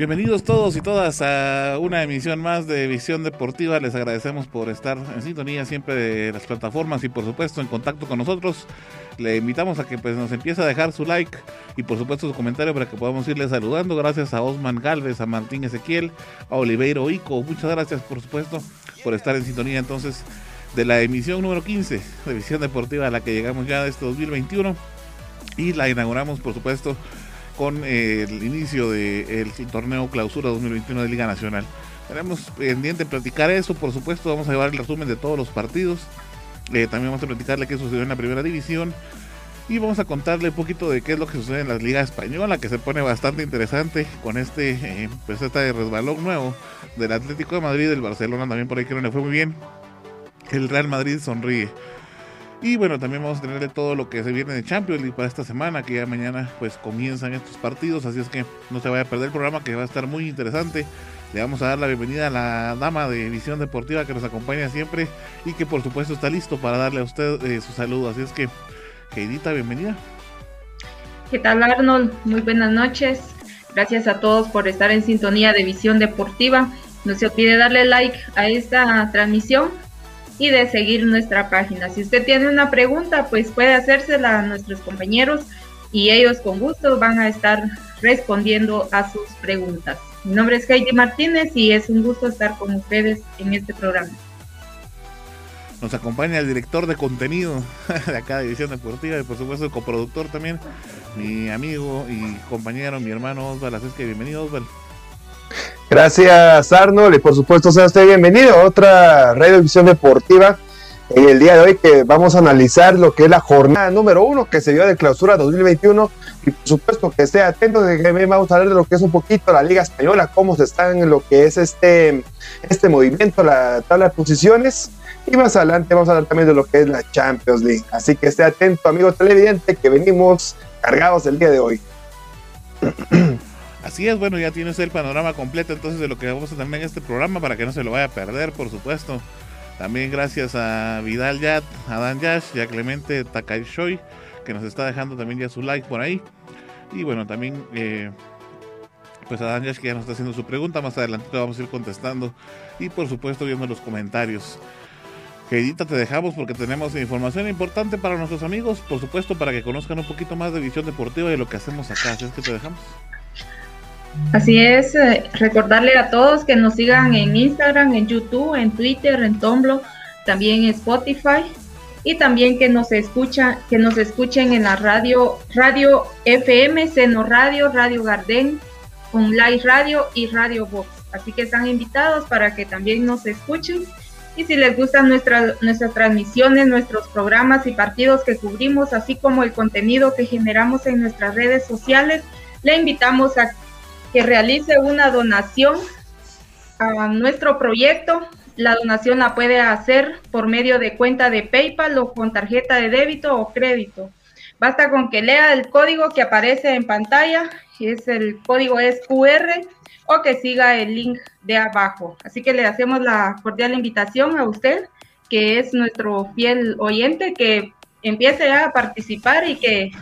Bienvenidos todos y todas a una emisión más de Visión Deportiva. Les agradecemos por estar en sintonía siempre de las plataformas y por supuesto en contacto con nosotros. Le invitamos a que pues, nos empiece a dejar su like y por supuesto su comentario para que podamos irle saludando. Gracias a Osman Galvez, a Martín Ezequiel, a Oliveiro Ico. Muchas gracias por supuesto por estar en sintonía entonces de la emisión número 15 de Visión Deportiva a la que llegamos ya de este 2021 y la inauguramos por supuesto con eh, el inicio del torneo Clausura 2021 de Liga Nacional. Tenemos pendiente platicar eso, por supuesto, vamos a llevar el resumen de todos los partidos. Eh, también vamos a platicarle qué sucedió en la primera división. Y vamos a contarle un poquito de qué es lo que sucede en la Liga Española, que se pone bastante interesante con este, eh, pues este resbalón nuevo del Atlético de Madrid, del Barcelona también por ahí que no le fue muy bien. El Real Madrid sonríe. Y bueno, también vamos a tenerle todo lo que se viene de Champions League para esta semana, que ya mañana pues comienzan estos partidos, así es que no se vaya a perder el programa que va a estar muy interesante. Le vamos a dar la bienvenida a la dama de Visión Deportiva que nos acompaña siempre y que por supuesto está listo para darle a usted eh, su saludo. Así es que, Heidita, bienvenida. ¿Qué tal Arnold? Muy buenas noches. Gracias a todos por estar en sintonía de Visión Deportiva. No se olvide darle like a esta transmisión y de seguir nuestra página. Si usted tiene una pregunta, pues puede hacérsela a nuestros compañeros y ellos con gusto van a estar respondiendo a sus preguntas. Mi nombre es Heidi Martínez y es un gusto estar con ustedes en este programa. Nos acompaña el director de contenido de acá de División Deportiva y por supuesto el coproductor también, mi amigo y compañero, mi hermano Osvaldo. Así es que bienvenido Osvaldo. Gracias Arnold y por supuesto sea usted bienvenido a otra Radio Visión Deportiva. En el día de hoy que vamos a analizar lo que es la jornada número uno que se dio de clausura 2021 y por supuesto que esté atento de que vamos a hablar de lo que es un poquito la Liga Española, cómo se está en lo que es este, este movimiento, la tabla de posiciones y más adelante vamos a hablar también de lo que es la Champions League. Así que esté atento amigo televidente que venimos cargados el día de hoy. Así es, bueno, ya tienes el panorama completo entonces de lo que vamos a tener en este programa para que no se lo vaya a perder, por supuesto. También gracias a Vidal Yat, a Dan Yash y a Clemente Takaishoy, que nos está dejando también ya su like por ahí. Y bueno, también eh, pues a Dan Yash que ya nos está haciendo su pregunta, más adelante vamos a ir contestando. Y por supuesto viendo los comentarios. Queridita, te dejamos porque tenemos información importante para nuestros amigos, por supuesto, para que conozcan un poquito más de visión deportiva y lo que hacemos acá. Así es que te dejamos. Así es, eh, recordarle a todos que nos sigan en Instagram, en YouTube, en Twitter, en Tumblr, también en Spotify y también que nos escucha, que nos escuchen en la radio, radio FM, Seno Radio, Radio Garden, Online Radio y Radio Box. Así que están invitados para que también nos escuchen. Y si les gustan nuestras nuestras transmisiones, nuestros programas y partidos que cubrimos, así como el contenido que generamos en nuestras redes sociales, le invitamos a que realice una donación a nuestro proyecto. La donación la puede hacer por medio de cuenta de PayPal o con tarjeta de débito o crédito. Basta con que lea el código que aparece en pantalla, es el código es QR o que siga el link de abajo. Así que le hacemos la cordial invitación a usted, que es nuestro fiel oyente, que empiece a participar y que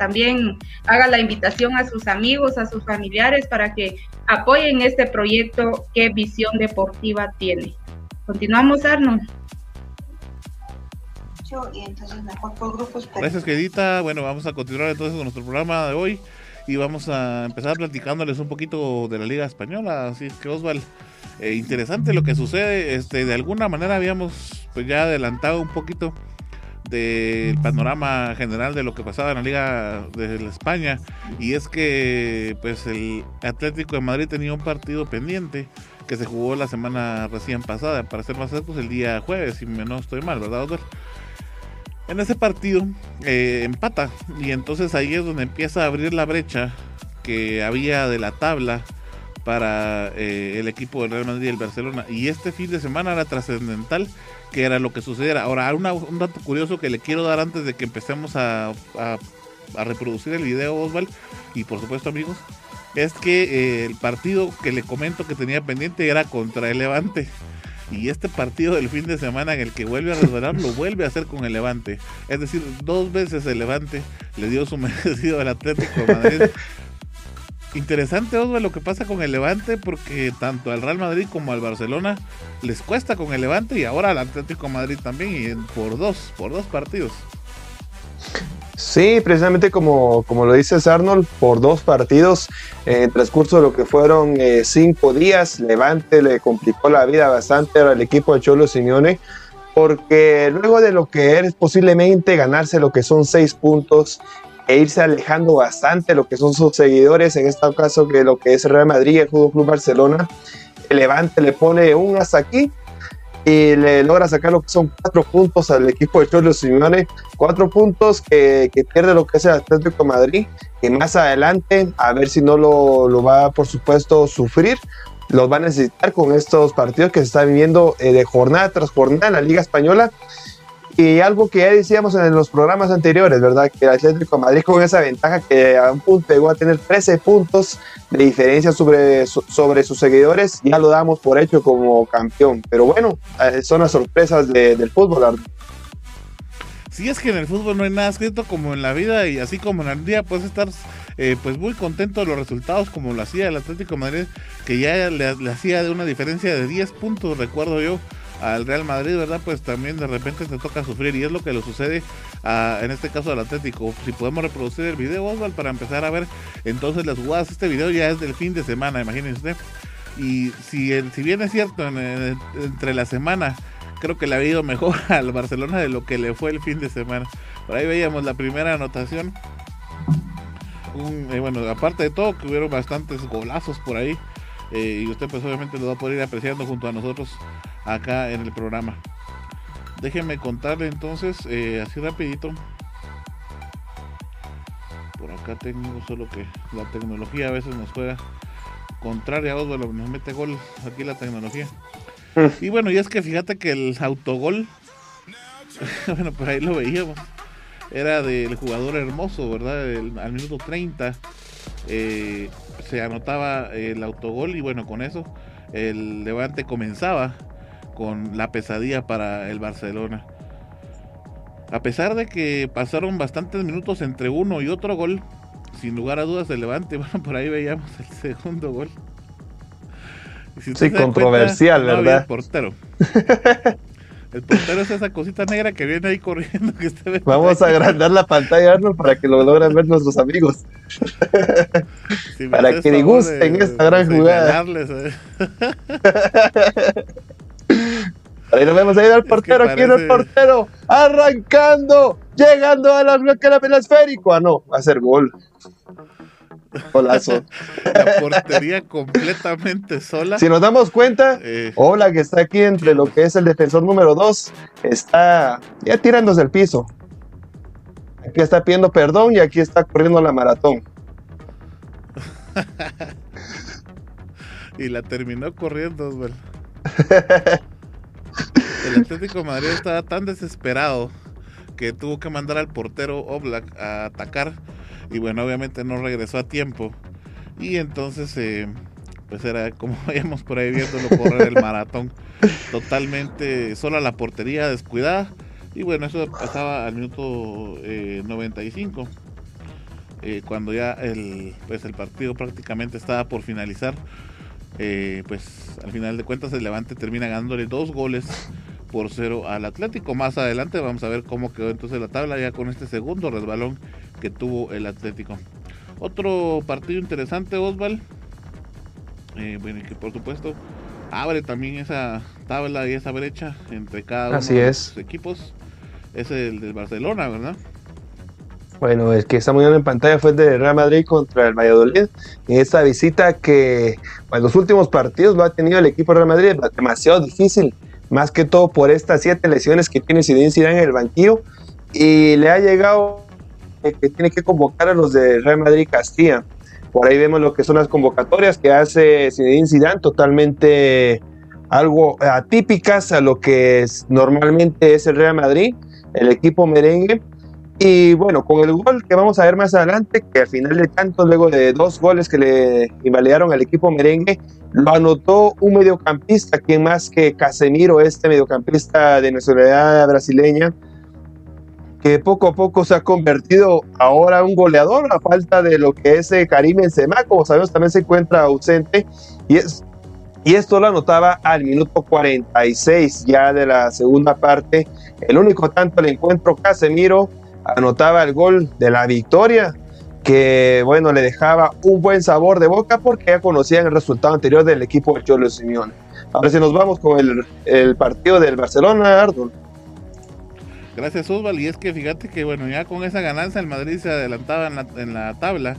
también haga la invitación a sus amigos, a sus familiares para que apoyen este proyecto que Visión Deportiva tiene. Continuamos, Arnold. Gracias, queridita. Bueno, vamos a continuar entonces con nuestro programa de hoy y vamos a empezar platicándoles un poquito de la Liga Española. Así es que, Osval, eh, interesante lo que sucede. Este, de alguna manera habíamos pues, ya adelantado un poquito del panorama general de lo que pasaba en la Liga de España y es que pues el Atlético de Madrid tenía un partido pendiente que se jugó la semana recién pasada, para ser más exactos el día jueves, si no estoy mal, ¿verdad, En ese partido eh, empata y entonces ahí es donde empieza a abrir la brecha que había de la tabla para eh, el equipo del Real Madrid y el Barcelona. Y este fin de semana era trascendental que era lo que sucediera. Ahora, un dato curioso que le quiero dar antes de que empecemos a, reproducir el video, Osval, y por supuesto amigos, es que eh, el partido que le comento que tenía pendiente era contra el Levante. Y este partido del fin de semana en el que vuelve a resbalar, lo vuelve a hacer con el Levante. Es decir, dos veces el Levante le dio su merecido al Atlético Madrid. Interesante, Osvaldo, lo que pasa con el Levante, porque tanto al Real Madrid como al Barcelona les cuesta con el Levante y ahora al Atlético Madrid también, y por dos, por dos partidos. Sí, precisamente como, como lo dices Arnold, por dos partidos en el transcurso de lo que fueron eh, cinco días, Levante le complicó la vida bastante al equipo de Cholo Simeone, porque luego de lo que es posiblemente ganarse lo que son seis puntos e irse alejando bastante lo que son sus seguidores, en este caso que lo que es Real Madrid el Fútbol Club Barcelona, el Levante le pone un hasta aquí y le logra sacar lo que son cuatro puntos al equipo de Cholo Simeone, cuatro puntos que, que, pierde lo que es el Atlético de Madrid, que más adelante, a ver si no lo, lo va por supuesto sufrir, los va a necesitar con estos partidos que se está viviendo eh, de jornada tras jornada en la Liga Española algo que ya decíamos en los programas anteriores, ¿verdad? Que el Atlético Madrid con esa ventaja que a un punto llegó a tener 13 puntos de diferencia sobre, sobre sus seguidores, ya lo damos por hecho como campeón. Pero bueno, eh, son las sorpresas del fútbol. Sí, es que en el fútbol no hay nada escrito como en la vida y así como en el día puedes estar eh, pues muy contento de los resultados como lo hacía el Atlético Madrid, que ya le, le hacía de una diferencia de 10 puntos, recuerdo yo al Real Madrid, ¿verdad? Pues también de repente te toca sufrir y es lo que le sucede en este caso al Atlético. Si podemos reproducir el video, Osval, para empezar a ver entonces las jugadas. Este video ya es del fin de semana, imagínense. Y si, si bien es cierto, entre la semana creo que le ha ido mejor al Barcelona de lo que le fue el fin de semana. Por ahí veíamos la primera anotación. Eh, bueno, aparte de todo, que hubieron bastantes golazos por ahí. Eh, y usted pues obviamente lo va a poder ir apreciando junto a nosotros acá en el programa. Déjenme contarle entonces, eh, así rapidito. Por acá tengo solo que la tecnología a veces nos juega contraria a Osvaldo, nos mete gol aquí la tecnología. Mm. Y bueno, y es que fíjate que el autogol, bueno, por ahí lo veíamos, era del jugador hermoso, ¿verdad? al minuto 30 eh, se anotaba el autogol y bueno, con eso el Levante comenzaba con la pesadilla para el Barcelona. A pesar de que pasaron bastantes minutos entre uno y otro gol, sin lugar a dudas el Levante, bueno, por ahí veíamos el segundo gol. sí, controversial, ¿verdad? portero. El portero es esa cosita negra que viene ahí corriendo. Que Vamos a agrandar la pantalla, Arnold, para que lo logren ver nuestros amigos. para que disgusten esta gran jugada. ¿eh? Ahí nos vemos ahí al portero, aquí en el portero, arrancando, llegando a la bloque del esférico. Ah, no, va a ser gol. Golazo. La portería completamente sola. Si nos damos cuenta, eh. Hola, que está aquí entre lo que es el defensor número 2, está ya tirándose el piso. Aquí está pidiendo perdón y aquí está corriendo la maratón. y la terminó corriendo, güey. El Atlético de Madrid estaba tan desesperado que tuvo que mandar al portero Oblak a atacar y bueno, obviamente no regresó a tiempo. Y entonces, eh, pues era como vayamos por ahí viéndolo correr el maratón, totalmente sola la portería, descuidada. Y bueno, eso pasaba al minuto 95, eh, eh, cuando ya el, pues el partido prácticamente estaba por finalizar. pues al final de cuentas el Levante termina ganándole dos goles por cero al Atlético. Más adelante vamos a ver cómo quedó entonces la tabla ya con este segundo resbalón que tuvo el Atlético. Otro partido interesante, Osval. Eh, bueno, que por supuesto abre también esa tabla y esa brecha entre cada uno de los equipos. Es el del Barcelona, ¿verdad? Bueno, el que estamos viendo en pantalla fue el de Real Madrid contra el Valladolid. En esta visita que en los últimos partidos lo ha tenido el equipo Real Madrid demasiado difícil, más que todo por estas siete lesiones que tiene Zinedine Zidane en el banquillo y le ha llegado que tiene que convocar a los de Real Madrid Castilla. Por ahí vemos lo que son las convocatorias que hace Zinedine Zidane, totalmente algo atípicas a lo que es, normalmente es el Real Madrid, el equipo merengue. Y bueno, con el gol que vamos a ver más adelante, que al final de tanto, luego de dos goles que le invalidaron al equipo merengue, lo anotó un mediocampista, quien más que Casemiro, este mediocampista de nacionalidad brasileña, que poco a poco se ha convertido ahora un goleador a falta de lo que es eh, Karim Benzema, como sabemos también se encuentra ausente y es y esto lo anotaba al minuto 46 ya de la segunda parte. El único tanto el encuentro Casemiro anotaba el gol de la victoria que bueno le dejaba un buen sabor de boca porque ya conocían el resultado anterior del equipo de Cholo Simeone. Ahora si nos vamos con el, partido del Barcelona, Arnold. Gracias, Osval. Y es que fíjate que, bueno, ya con esa ganancia el Madrid se adelantaba en la, tabla.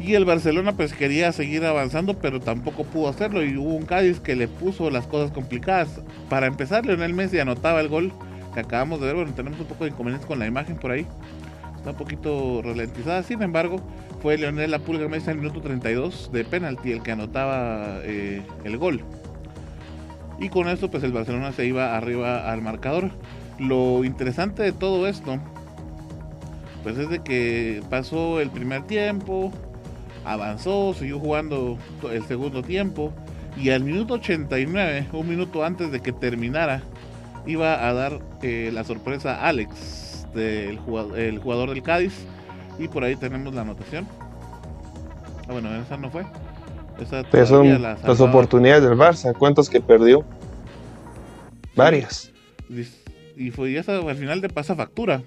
Y el Barcelona pues quería seguir avanzando, pero tampoco pudo hacerlo. Y hubo un Cádiz que le puso las cosas complicadas. Para empezar, Leonel Messi anotaba el gol que acabamos de ver. Bueno, tenemos un poco de inconvenientes con la imagen por ahí. Está un poquito ralentizada. Sin embargo, fue Leonel La Pulga Messi en el minuto 32 de penalti el que anotaba eh, el gol. Y con eso pues el Barcelona se iba arriba al marcador. Lo interesante de todo esto, pues es de que pasó el primer tiempo, avanzó, siguió jugando el segundo tiempo y al minuto 89, un minuto antes de que terminara, iba a dar eh, la sorpresa a Alex, del jugador, el jugador del Cádiz, y por ahí tenemos la anotación. Ah, bueno, esa no fue. Esa son las oportunidades del Barça, ¿cuántos que perdió? Varias y fue ya al final de pasa factura.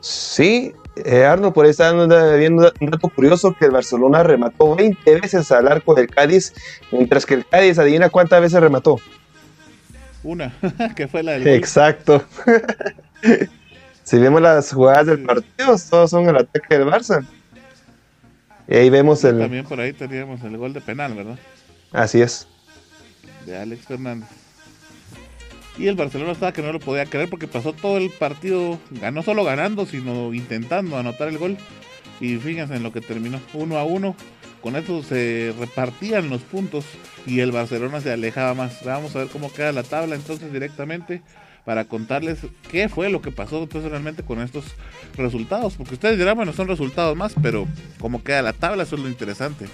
Sí, eh, Arno, por ahí está viendo un dato curioso que el Barcelona remató 20 veces al arco del Cádiz, mientras que el Cádiz, adivina cuántas veces remató. Una, que fue la del Exacto. si vemos las jugadas del partido, todos son el ataque del Barça. Y ahí vemos el. También por ahí teníamos el gol de penal, ¿verdad? Así es. De Alex Fernández. Y el Barcelona estaba que no lo podía creer porque pasó todo el partido, no solo ganando, sino intentando anotar el gol. Y fíjense en lo que terminó, uno a uno. Con eso se repartían los puntos y el Barcelona se alejaba más. Vamos a ver cómo queda la tabla entonces directamente para contarles qué fue lo que pasó entonces realmente con estos resultados. Porque ustedes dirán, bueno, son resultados más, pero cómo queda la tabla, eso es lo interesante.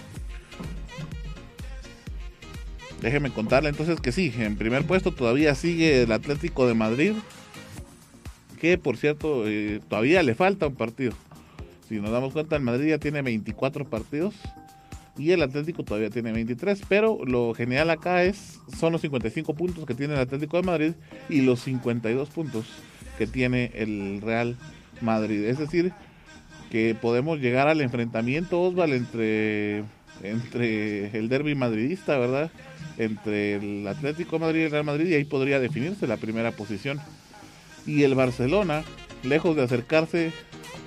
Déjeme contarle entonces que sí, en primer puesto todavía sigue el Atlético de Madrid, que por cierto eh, todavía le falta un partido. Si nos damos cuenta, el Madrid ya tiene 24 partidos y el Atlético todavía tiene 23, pero lo genial acá es son los 55 puntos que tiene el Atlético de Madrid y los 52 puntos que tiene el Real Madrid. Es decir, que podemos llegar al enfrentamiento Osval entre entre el derby madridista, ¿verdad? Entre el Atlético de Madrid y el Real Madrid y ahí podría definirse la primera posición. Y el Barcelona, lejos de acercarse,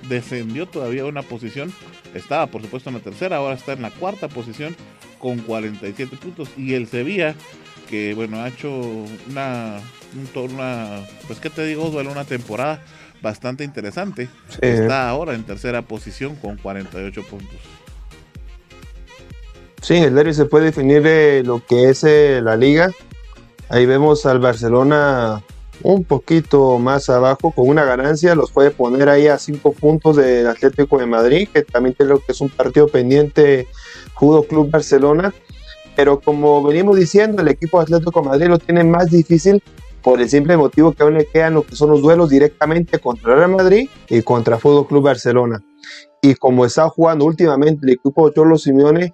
descendió todavía una posición. Estaba por supuesto en la tercera, ahora está en la cuarta posición con 47 puntos. Y el Sevilla, que bueno, ha hecho una, una pues qué te digo, una temporada bastante interesante. Está ahora en tercera posición con 48 puntos. Sí, el derby se puede definir de lo que es eh, la liga. Ahí vemos al Barcelona un poquito más abajo con una ganancia, los puede poner ahí a cinco puntos del Atlético de Madrid, que también creo que es un partido pendiente Judo Club Barcelona. Pero como venimos diciendo, el equipo Atlético de Madrid lo tiene más difícil por el simple motivo que aún le quedan lo que son los duelos directamente contra Real Madrid y contra Fútbol Club Barcelona. Y como está jugando últimamente el equipo de Cholo Simeone,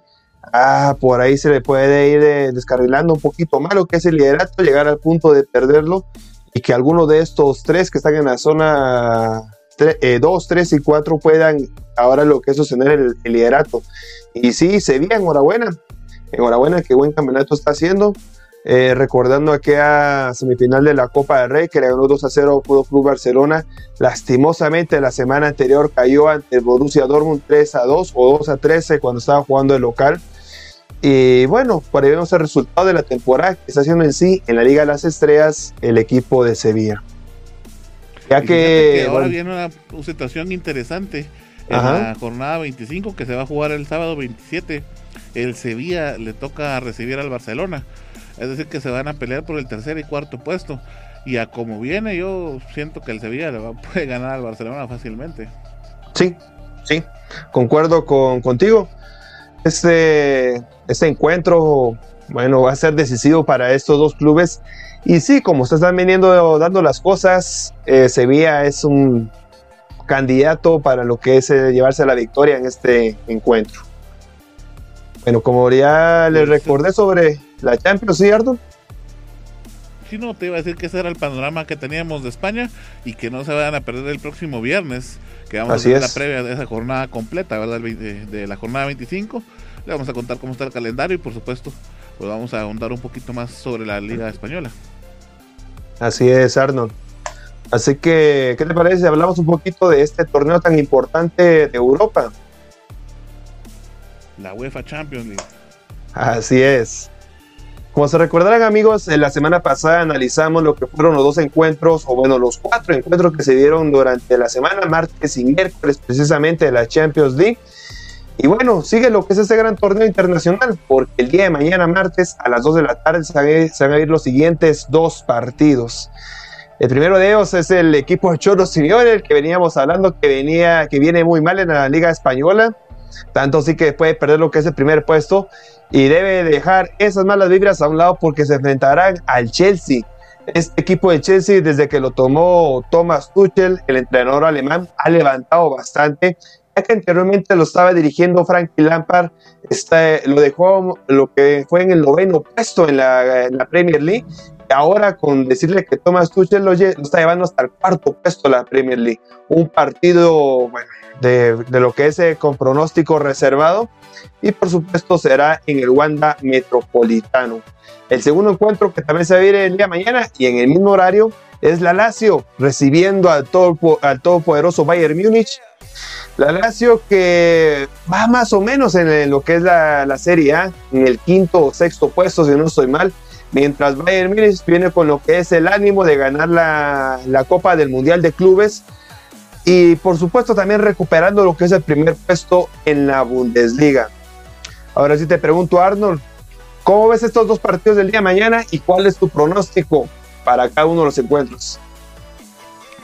Ah, por ahí se le puede ir eh, descarrilando un poquito más lo que es el liderato, llegar al punto de perderlo y que alguno de estos tres que están en la zona 2, 3 eh, y 4 puedan ahora lo que es sostener el, liderato. Y sí, Sevilla, enhorabuena. Enhorabuena, qué buen campeonato está haciendo. Eh, recordando aquella semifinal de la Copa del Rey que le ganó 2 a 0 Fútbol Club Barcelona. Lastimosamente la semana anterior cayó ante el Borussia Dortmund 3 a 2 o 2 a 13 cuando estaba jugando el local. Y bueno, por ahí vemos el resultado de la temporada que está haciendo en sí en la Liga de las Estrellas el equipo de Sevilla. Ya que, ahora viene una situación interesante en la jornada 25 que se va a jugar el sábado 27. El Sevilla le toca recibir al Barcelona. Es decir, que se van a pelear por el tercer y cuarto puesto. Y a como viene, yo siento que el Sevilla le va, puede ganar al Barcelona fácilmente. Sí, sí, concuerdo con, contigo. Este, este encuentro, bueno, va a ser decisivo para estos dos clubes. Y sí, como se están viniendo dando las cosas, eh, Sevilla es un candidato para lo que es eh, llevarse la victoria en este encuentro. Bueno, como ya les recordé sobre la Champions, ¿sí, Ardo? Sí, no, te iba a decir que ese era el panorama que teníamos de España y que no se vayan a perder el próximo viernes, que vamos a hacer la previa de esa jornada completa, ¿verdad? De, la jornada 25. Le vamos a contar cómo está el calendario y, por supuesto, pues vamos a ahondar un poquito más sobre la Liga Española. Así es, Arnold. Así que, ¿qué te parece si hablamos un poquito de este torneo tan importante de Europa? La UEFA Champions League. Así es. Como se recordarán amigos, en la semana pasada analizamos lo que fueron los dos encuentros, o bueno, los cuatro encuentros que se dieron durante la semana, martes y miércoles precisamente de la Champions League. Y bueno, sigue lo que es ese gran torneo internacional, porque el día de mañana, martes, a las 2 de la tarde, se van a ir los siguientes dos partidos. El primero de ellos es el equipo de Cholo Simeone, el que veníamos hablando, que, venía, que viene muy mal en la Liga Española. Tanto sí que puede perder lo que es el primer puesto y debe dejar esas malas vibras a un lado porque se enfrentarán al Chelsea. Este equipo de Chelsea, desde que lo tomó Thomas Tuchel, el entrenador alemán, ha levantado bastante, ya que anteriormente lo estaba dirigiendo Frankie Lampard, este, lo dejó lo que fue en el noveno puesto en la, Premier League, ahora con decirle que Thomas Tuchel lo, está llevando hasta el cuarto puesto de la Premier League. Un partido, bueno, de, de lo que es eh, con pronóstico reservado, y por supuesto será en el Wanda Metropolitano. El segundo encuentro que también se va a ir el día de mañana y en el mismo horario es la Lazio recibiendo al, todo, al todopoderoso Bayern Múnich. La Lazio que va más o menos en lo que es la, la Serie A, en el quinto o sexto puesto, si no estoy mal, mientras Bayern Múnich viene con lo que es el ánimo de ganar la, la Copa del Mundial de Clubes y por supuesto también recuperando lo que es el primer puesto en la Bundesliga. Ahora sí te pregunto, Arnold, ¿cómo ves estos dos partidos del día de mañana y cuál es tu pronóstico para cada uno de los encuentros?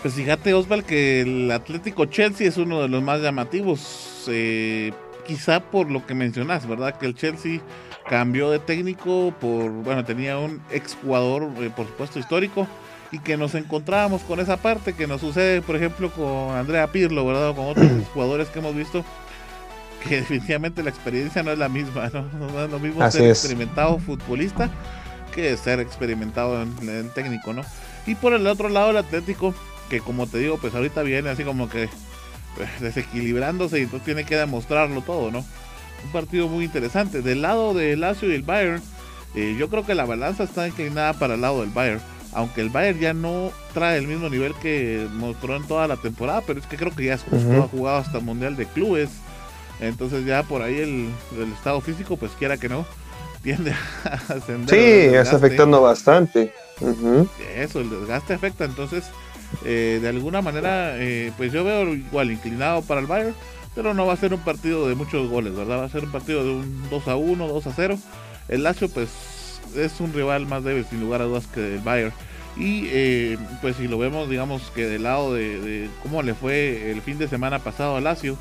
Pues fíjate, Osval, que el Atlético Chelsea es uno de los más llamativos, eh, quizá por lo que mencionas, ¿verdad? Que el Chelsea cambió de técnico por, bueno, tenía un exjugador, eh, por supuesto, histórico, y que nos encontrábamos con esa parte que nos sucede, por ejemplo, con Andrea Pirlo, ¿verdad? O con otros jugadores que hemos visto, que definitivamente la experiencia no es la misma, ¿no? No es lo mismo ser experimentado futbolista que ser experimentado en, el técnico, ¿no? Y por el otro lado, el Atlético, que como te digo, pues ahorita viene así como que pues, desequilibrándose y entonces tiene que demostrarlo todo, ¿no? Un partido muy interesante. Del lado de Lazio y el Bayern, eh, yo creo que la balanza está inclinada para el lado del Bayern aunque el Bayern ya no trae el mismo nivel que mostró en toda la temporada, pero es que creo que ya es justo, ha jugado hasta el Mundial de Clubes, entonces ya por ahí el, estado físico, pues quiera que no, tiende a ascender. Sí, está afectando bastante. Eso, el desgaste afecta, entonces eh, de alguna manera, eh, pues yo veo igual inclinado para el Bayern, pero no va a ser un partido de muchos goles, ¿verdad? Va a ser un partido de un 2 a 1, 2 a 0. El Lazio, pues es un rival más débil, sin lugar a dudas, que el Bayern. Y eh, pues si lo vemos, digamos que del lado de, cómo le fue el fin de semana pasado a Lazio.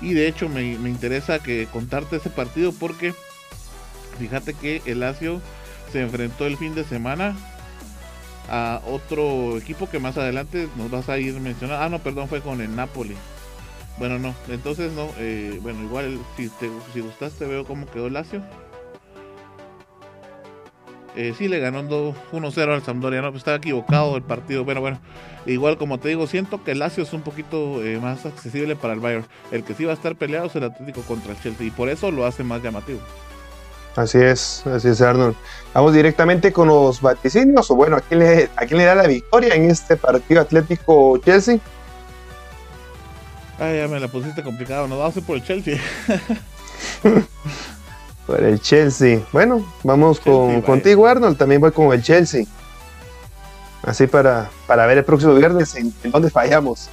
Y de hecho me, interesa que contarte ese partido porque fíjate que el Lazio se enfrentó el fin de semana a otro equipo que más adelante nos vas a ir mencionando. Ah, no, perdón, fue con el Napoli. Bueno, no, entonces no, eh, bueno, igual si te si gustaste veo cómo quedó Lazio. Eh, sí le ganó 1-0 al Sampdoria, no, pues estaba equivocado el partido, pero bueno, igual como te digo, siento que el Lazio es un poquito eh, más accesible para el Bayern. El que sí va a estar peleado es el Atlético contra el Chelsea y por eso lo hace más llamativo. Así es, así es Arnold. Vamos directamente con los vaticinios, o bueno, ¿a quién le, a quién le da la victoria en este partido Atlético-Chelsea? Ay, ya me la pusiste complicado, no va a ser por el Chelsea. Por el Chelsea. Bueno, vamos con, contigo, Arnold. También voy con el Chelsea. Así para, para ver el próximo viernes en, dónde fallamos.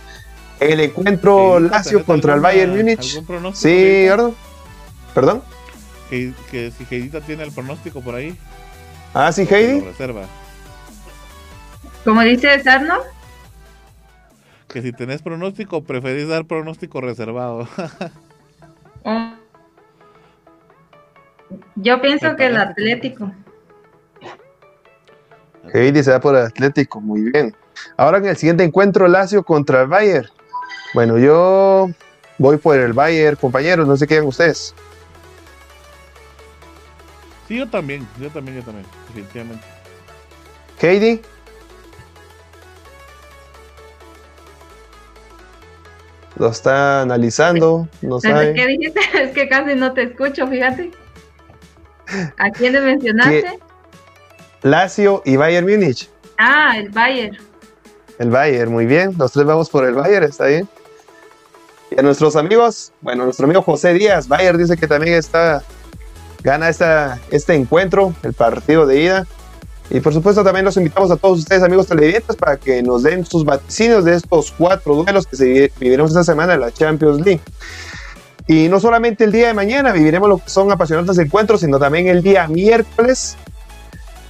El encuentro Lazio contra el Bayern Múnich. Sí, ¿verdad? ¿Perdón? Que, que si Heidita tiene el pronóstico por ahí. Ah, sí, Heidi. Reserva. Como dice Sarno. Que si tenés pronóstico, preferís dar pronóstico reservado. Yo pienso que el Atlético. Heidi se va por el Atlético, muy bien. Ahora en el siguiente encuentro, Lazio contra el Bayern. Bueno, yo voy por el Bayern, compañeros, no sé qué hagan ustedes. Sí, yo también, yo también, yo también, definitivamente. Heidi. Lo está analizando, no sabe. ¿Qué dijiste? Es que casi no te escucho, fíjate. ¿A quién le mencionaste? Lazio y Bayern Múnich. Ah, el Bayern. El Bayern, muy bien. Los tres vamos por el Bayern, está bien. Y a nuestros amigos, bueno, nuestro amigo José Díaz, Bayern dice que también está, gana esta, este encuentro, el partido de ida. Y por supuesto también los invitamos a todos ustedes, amigos televidentes, para que nos den sus vaticinios de estos cuatro duelos que se viviremos esta semana en la Champions League. Y no solamente el día de mañana viviremos lo que son apasionantes encuentros, sino también el día miércoles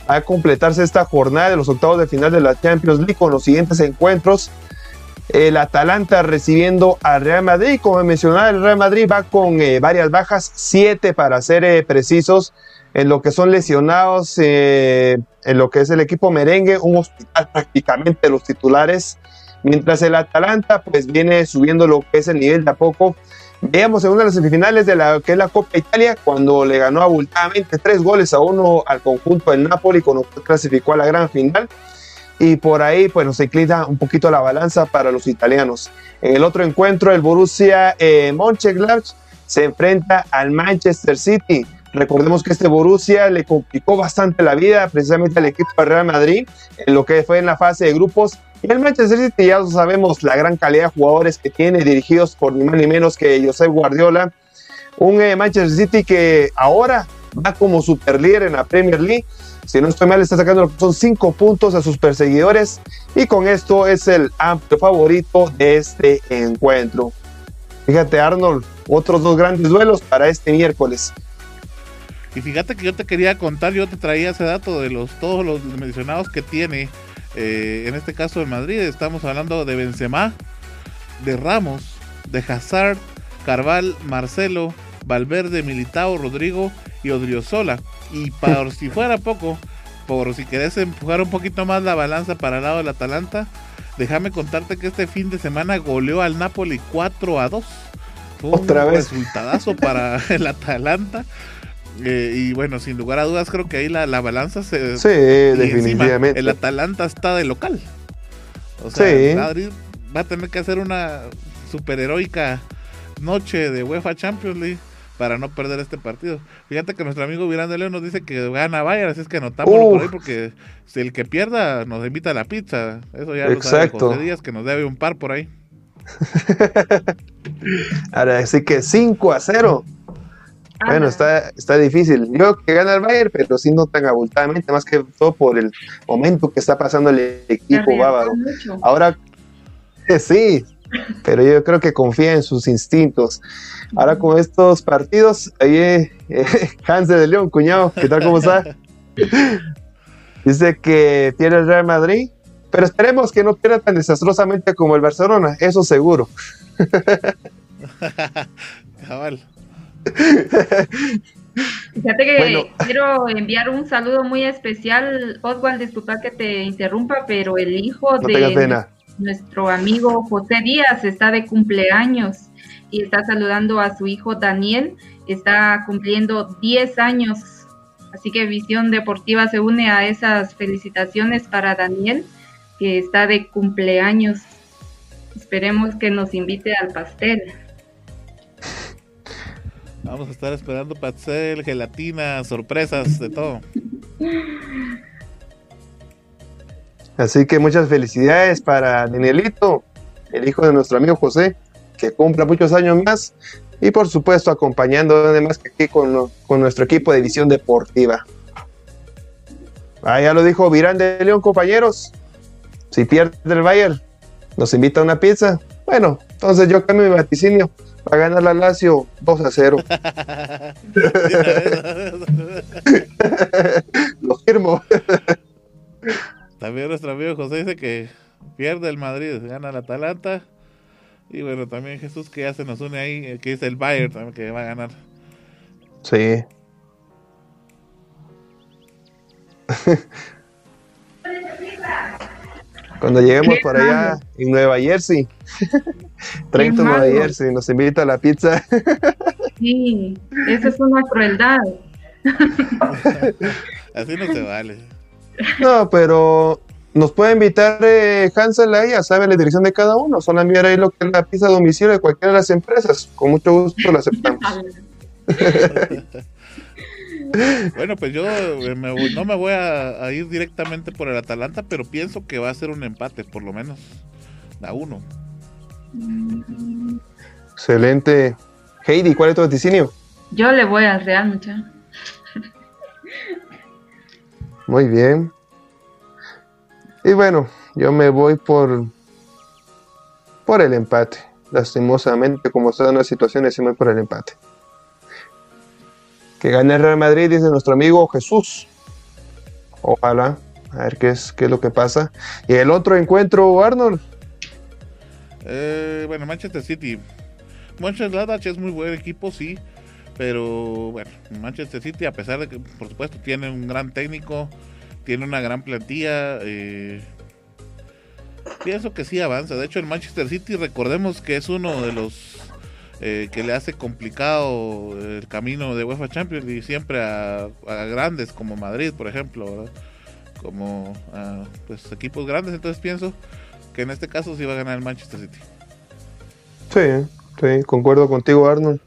a completarse esta jornada de los octavos de final de la Champions League con los siguientes encuentros. El Atalanta recibiendo al Real Madrid. Como mencionaba, el Real Madrid va con eh, varias bajas, siete para ser eh, precisos, en lo que son lesionados, eh, en lo que es el equipo merengue, un hospital prácticamente los titulares. Mientras el Atalanta pues viene subiendo lo que es el nivel de a poco Veamos en una de las semifinales de la que es la Copa Italia, cuando le ganó abultadamente tres goles a uno al conjunto del Napoli, cuando clasificó a la gran final. Y por ahí, pues nos inclina un poquito la balanza para los italianos. En el otro encuentro, el Borussia eh, se enfrenta al Manchester City. Recordemos que este Borussia le complicó bastante la vida precisamente al equipo de Real Madrid en lo que fue en la fase de grupos y el Manchester City ya sabemos la gran calidad de jugadores que tiene, dirigidos por ni más ni menos que Josep Guardiola. Un eh, Manchester City que ahora va como super líder en la Premier League. Si no estoy mal, está sacando son cinco puntos a sus perseguidores. Y con esto es el amplio favorito de este encuentro. Fíjate, Arnold, otros dos grandes duelos para este miércoles. Y fíjate que yo te quería contar, yo te traía ese dato de los todos los mencionados que tiene eh, en este caso en Madrid estamos hablando de Benzema, de Ramos, de Hazard, Carval, Marcelo, Valverde, Militao, Rodrigo y Odriozola. Y por si fuera poco, por si querés empujar un poquito más la balanza para el lado del Atalanta, déjame contarte que este fin de semana goleó al Napoli 4 a 2. Fue Otra un vez. resultadazo para el Atalanta. Eh, y bueno, sin lugar a dudas, creo que ahí la, balanza se. Sí, definitivamente. el Atalanta está de local. O sea, sí. Madrid va a tener que hacer una superheroica noche de UEFA Champions League para no perder este partido. Fíjate que nuestro amigo Virán de León nos dice que gana Bayern, así es que anotámoslo por ahí porque si el que pierda nos invita a la pizza. Eso ya lo sabe José Díaz que nos debe un par por ahí. Ahora, así que 5 a 0. Bueno, está, está difícil. Yo que gana el Bayern, pero sí no tan abultadamente, más que todo por el momento que está pasando el equipo bávaro. Ahora, sí, pero yo creo que confía en sus instintos. Ahora con estos partidos, ahí eh, Hans de León, cuñado, ¿qué tal? ¿Cómo está? Dice que pierde el Real Madrid, pero esperemos que no pierda tan desastrosamente como el Barcelona, eso seguro. Cabal. Fíjate que quiero enviar un saludo muy especial, Oswald, disculpa que te interrumpa, pero el hijo de nuestro amigo José Díaz está de cumpleaños y está saludando a su hijo Daniel, está cumpliendo 10 años, así que Visión Deportiva se une a esas felicitaciones para Daniel, que está de cumpleaños. Esperemos que nos invite al pastel. Vamos a estar esperando pastel, gelatina, sorpresas, de todo. Así que muchas felicidades para Danielito, el hijo de nuestro amigo José, que cumpla muchos años más y por supuesto acompañando además que aquí con, nuestro equipo de visión deportiva. Ah, ya lo dijo Virán de León, compañeros. Si pierde el Bayern, nos invita a una pizza. Bueno, entonces yo cambio mi vaticinio para ganar la Lazio 2 a 0. Lo firmo. También nuestro amigo José dice que pierde el Madrid, gana el Atalanta. Y bueno, también Jesús que ya se nos une ahí, que dice el Bayern también que va a ganar. Sí. Cuando lleguemos por allá en Nueva Jersey, 30 Nueva Jersey, nos invita a la pizza. Sí, eso es una crueldad. Así no se vale. No, pero nos puede invitar eh, Hansel ahí, ya sabe la dirección de cada uno. Solo enviar ahí lo que es la pizza a domicilio de cualquiera de las empresas. Con mucho gusto la aceptamos. bueno, pues yo eh, no me voy a, ir directamente por el Atalanta, pero pienso que va a ser un empate, por lo menos. A uno. Excelente. Heidi, ¿cuál es tu vaticinio? Yo le voy al Real, muchacho. Muy bien. Y bueno, yo me voy por por el empate. Lastimosamente, como está en la situación, se me por el empate. Que gane el Real Madrid, dice nuestro amigo Jesús. Ojalá. A ver qué es, qué es lo que pasa. Y el otro encuentro, Arnold. Eh, bueno, Manchester City. Manchester Gladbach es muy buen equipo, sí. Pero bueno, Manchester City, a pesar de que, por supuesto, tiene un gran técnico, tiene una gran plantilla. Eh, pienso que sí avanza. De hecho, el Manchester City, recordemos que es uno de los eh, que le hace complicado el camino de UEFA Champions y siempre a, grandes como Madrid, por ejemplo, como a, pues, equipos grandes. Entonces pienso que en este caso sí va a ganar el Manchester City. Sí, sí, concuerdo contigo, Arnold.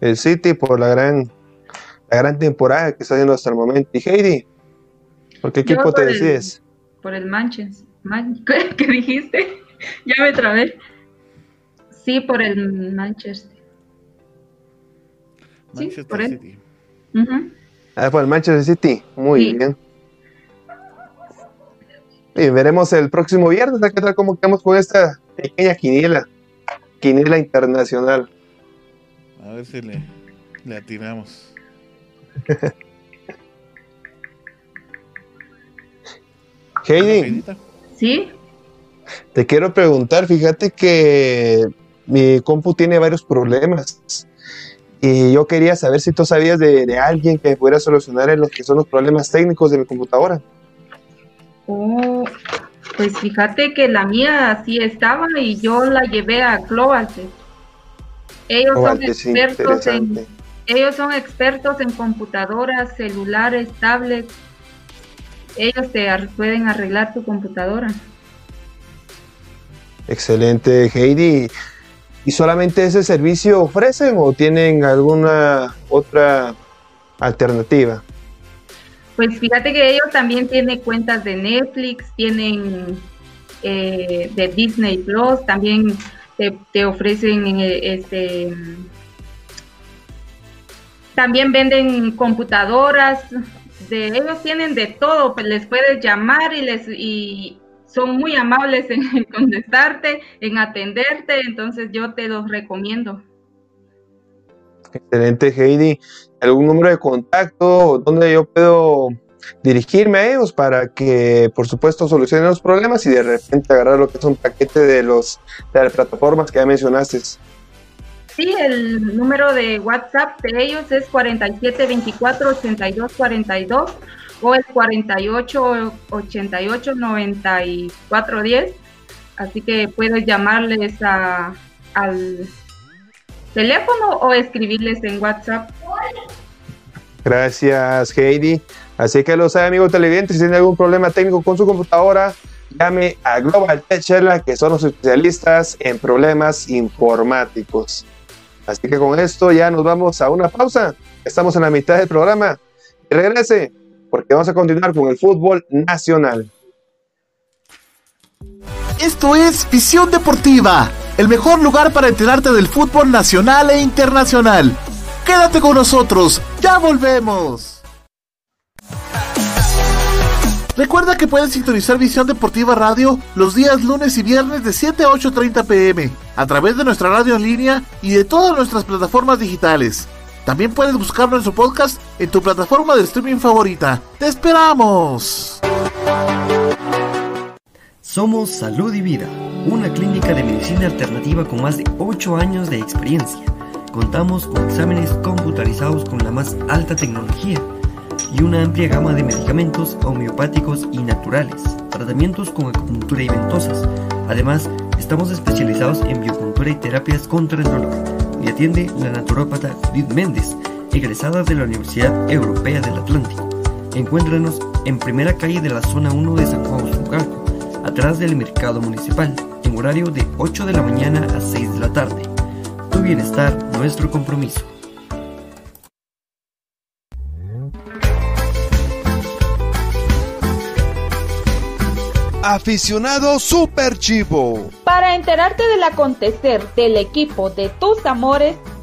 El City por la gran, la gran temporada que está haciendo hasta el momento. Y Heidi, ¿por qué equipo te decides? Por el Manchester. ¿Qué dijiste? ya me trabé. Sí, por el Manchester. Manchester sí, por City. Ah, por el Manchester City. Muy bien. Y veremos el próximo viernes qué tal cómo quedamos con esta pequeña quiniela. Quiniela internacional. A ver si le, le atinamos. Heidi. ¿Sí? Te quiero preguntar, fíjate que mi compu tiene varios problemas. Y yo quería saber si tú sabías de, alguien que pudiera solucionar los que son los problemas técnicos de mi computadora. Oh, pues fíjate que la mía así estaba y yo la llevé a Global. Ellos son expertos en ellos son expertos en computadoras, celulares, tablets. Ellos te pueden arreglar tu computadora. Excelente, Heidi. ¿Y solamente ese servicio ofrecen o tienen alguna otra alternativa? Pues fíjate que ellos también tienen cuentas de Netflix, tienen eh, de Disney Plus, también te, ofrecen eh, este también venden computadoras de ellos tienen de todo pues les puedes llamar y les y son muy amables en, contestarte, en atenderte, entonces yo te los recomiendo. Excelente, Heidi. ¿Algún número de contacto donde yo puedo dirigirme a ellos para que, por supuesto, solucionen los problemas y de repente agarrar lo que es un paquete de, los, de las plataformas que ya mencionaste? Sí, el número de WhatsApp de ellos es 4724-8242 o el 48 88 94 10. Así que puedes llamarles a, al teléfono o escribirles en WhatsApp. Gracias, Heidi. Así que lo sabe, amigo televidente, si tiene algún problema técnico con su computadora, llame a Global Tech que son los especialistas en problemas informáticos. Así que con esto ya nos vamos a una pausa. Estamos en la mitad del programa. Regrese porque vamos a continuar con el fútbol nacional. Esto es Visión Deportiva, el mejor lugar para enterarte del fútbol nacional e internacional. Quédate con nosotros, ya volvemos. Recuerda que puedes sintonizar Visión Deportiva Radio los días lunes y viernes de 7 a 8.30 pm a través de nuestra radio en línea y de todas nuestras plataformas digitales. También puedes buscar nuestro podcast en tu plataforma de streaming favorita. ¡Te esperamos! Somos Salud y Vida, una clínica de medicina alternativa con más de 8 años de experiencia. Contamos con exámenes computarizados con la más alta tecnología y una amplia gama de medicamentos homeopáticos y naturales, tratamientos con acupuntura y ventosas. Además, estamos especializados en biocultura y terapias contra el dolor y atiende la naturópata Judith Méndez, egresada de la Universidad Europea del Atlántico. Encuéntranos en primera calle de la zona 1 de San Juan Zucalco, atrás del mercado municipal, en horario de 8 de la mañana a 6 de la tarde. Tu bienestar, nuestro compromiso. aficionado super chivo. Para enterarte del acontecer del equipo de tus amores,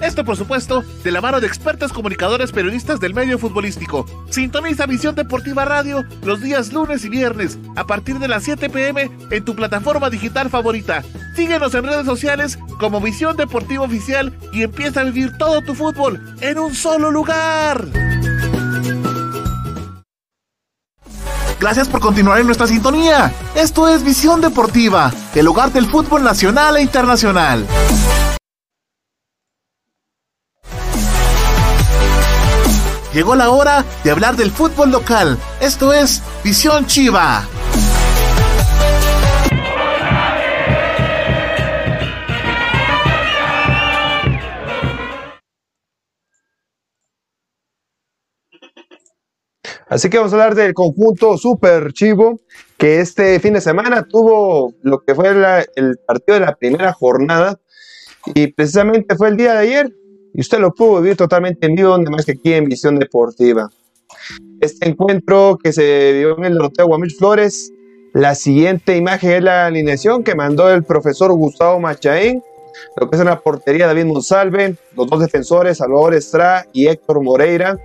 Esto, por supuesto, de la mano de expertos comunicadores periodistas del medio futbolístico. Sintoniza Visión Deportiva Radio los días lunes y viernes a partir de las 7 pm en tu plataforma digital favorita. Síguenos en redes sociales como Visión Deportiva Oficial y empieza a vivir todo tu fútbol en un solo lugar. Gracias por continuar en nuestra sintonía. Esto es Visión Deportiva, el hogar del fútbol nacional e internacional. Llegó la hora de hablar del fútbol local. Esto es Visión Chiva. Así que vamos a hablar del conjunto Super Chivo, que este fin de semana tuvo lo que fue el partido de la primera jornada, y precisamente fue el día de ayer, y usted lo pudo vivir totalmente en vivo, donde más que aquí en Visión Deportiva. Este encuentro que se dio en el Hotel Guamil Flores, la siguiente imagen es la alineación que mandó el profesor Gustavo Machaín, lo que es en la portería David Monsalve, los dos defensores Salvador Estrada y Héctor Moreira.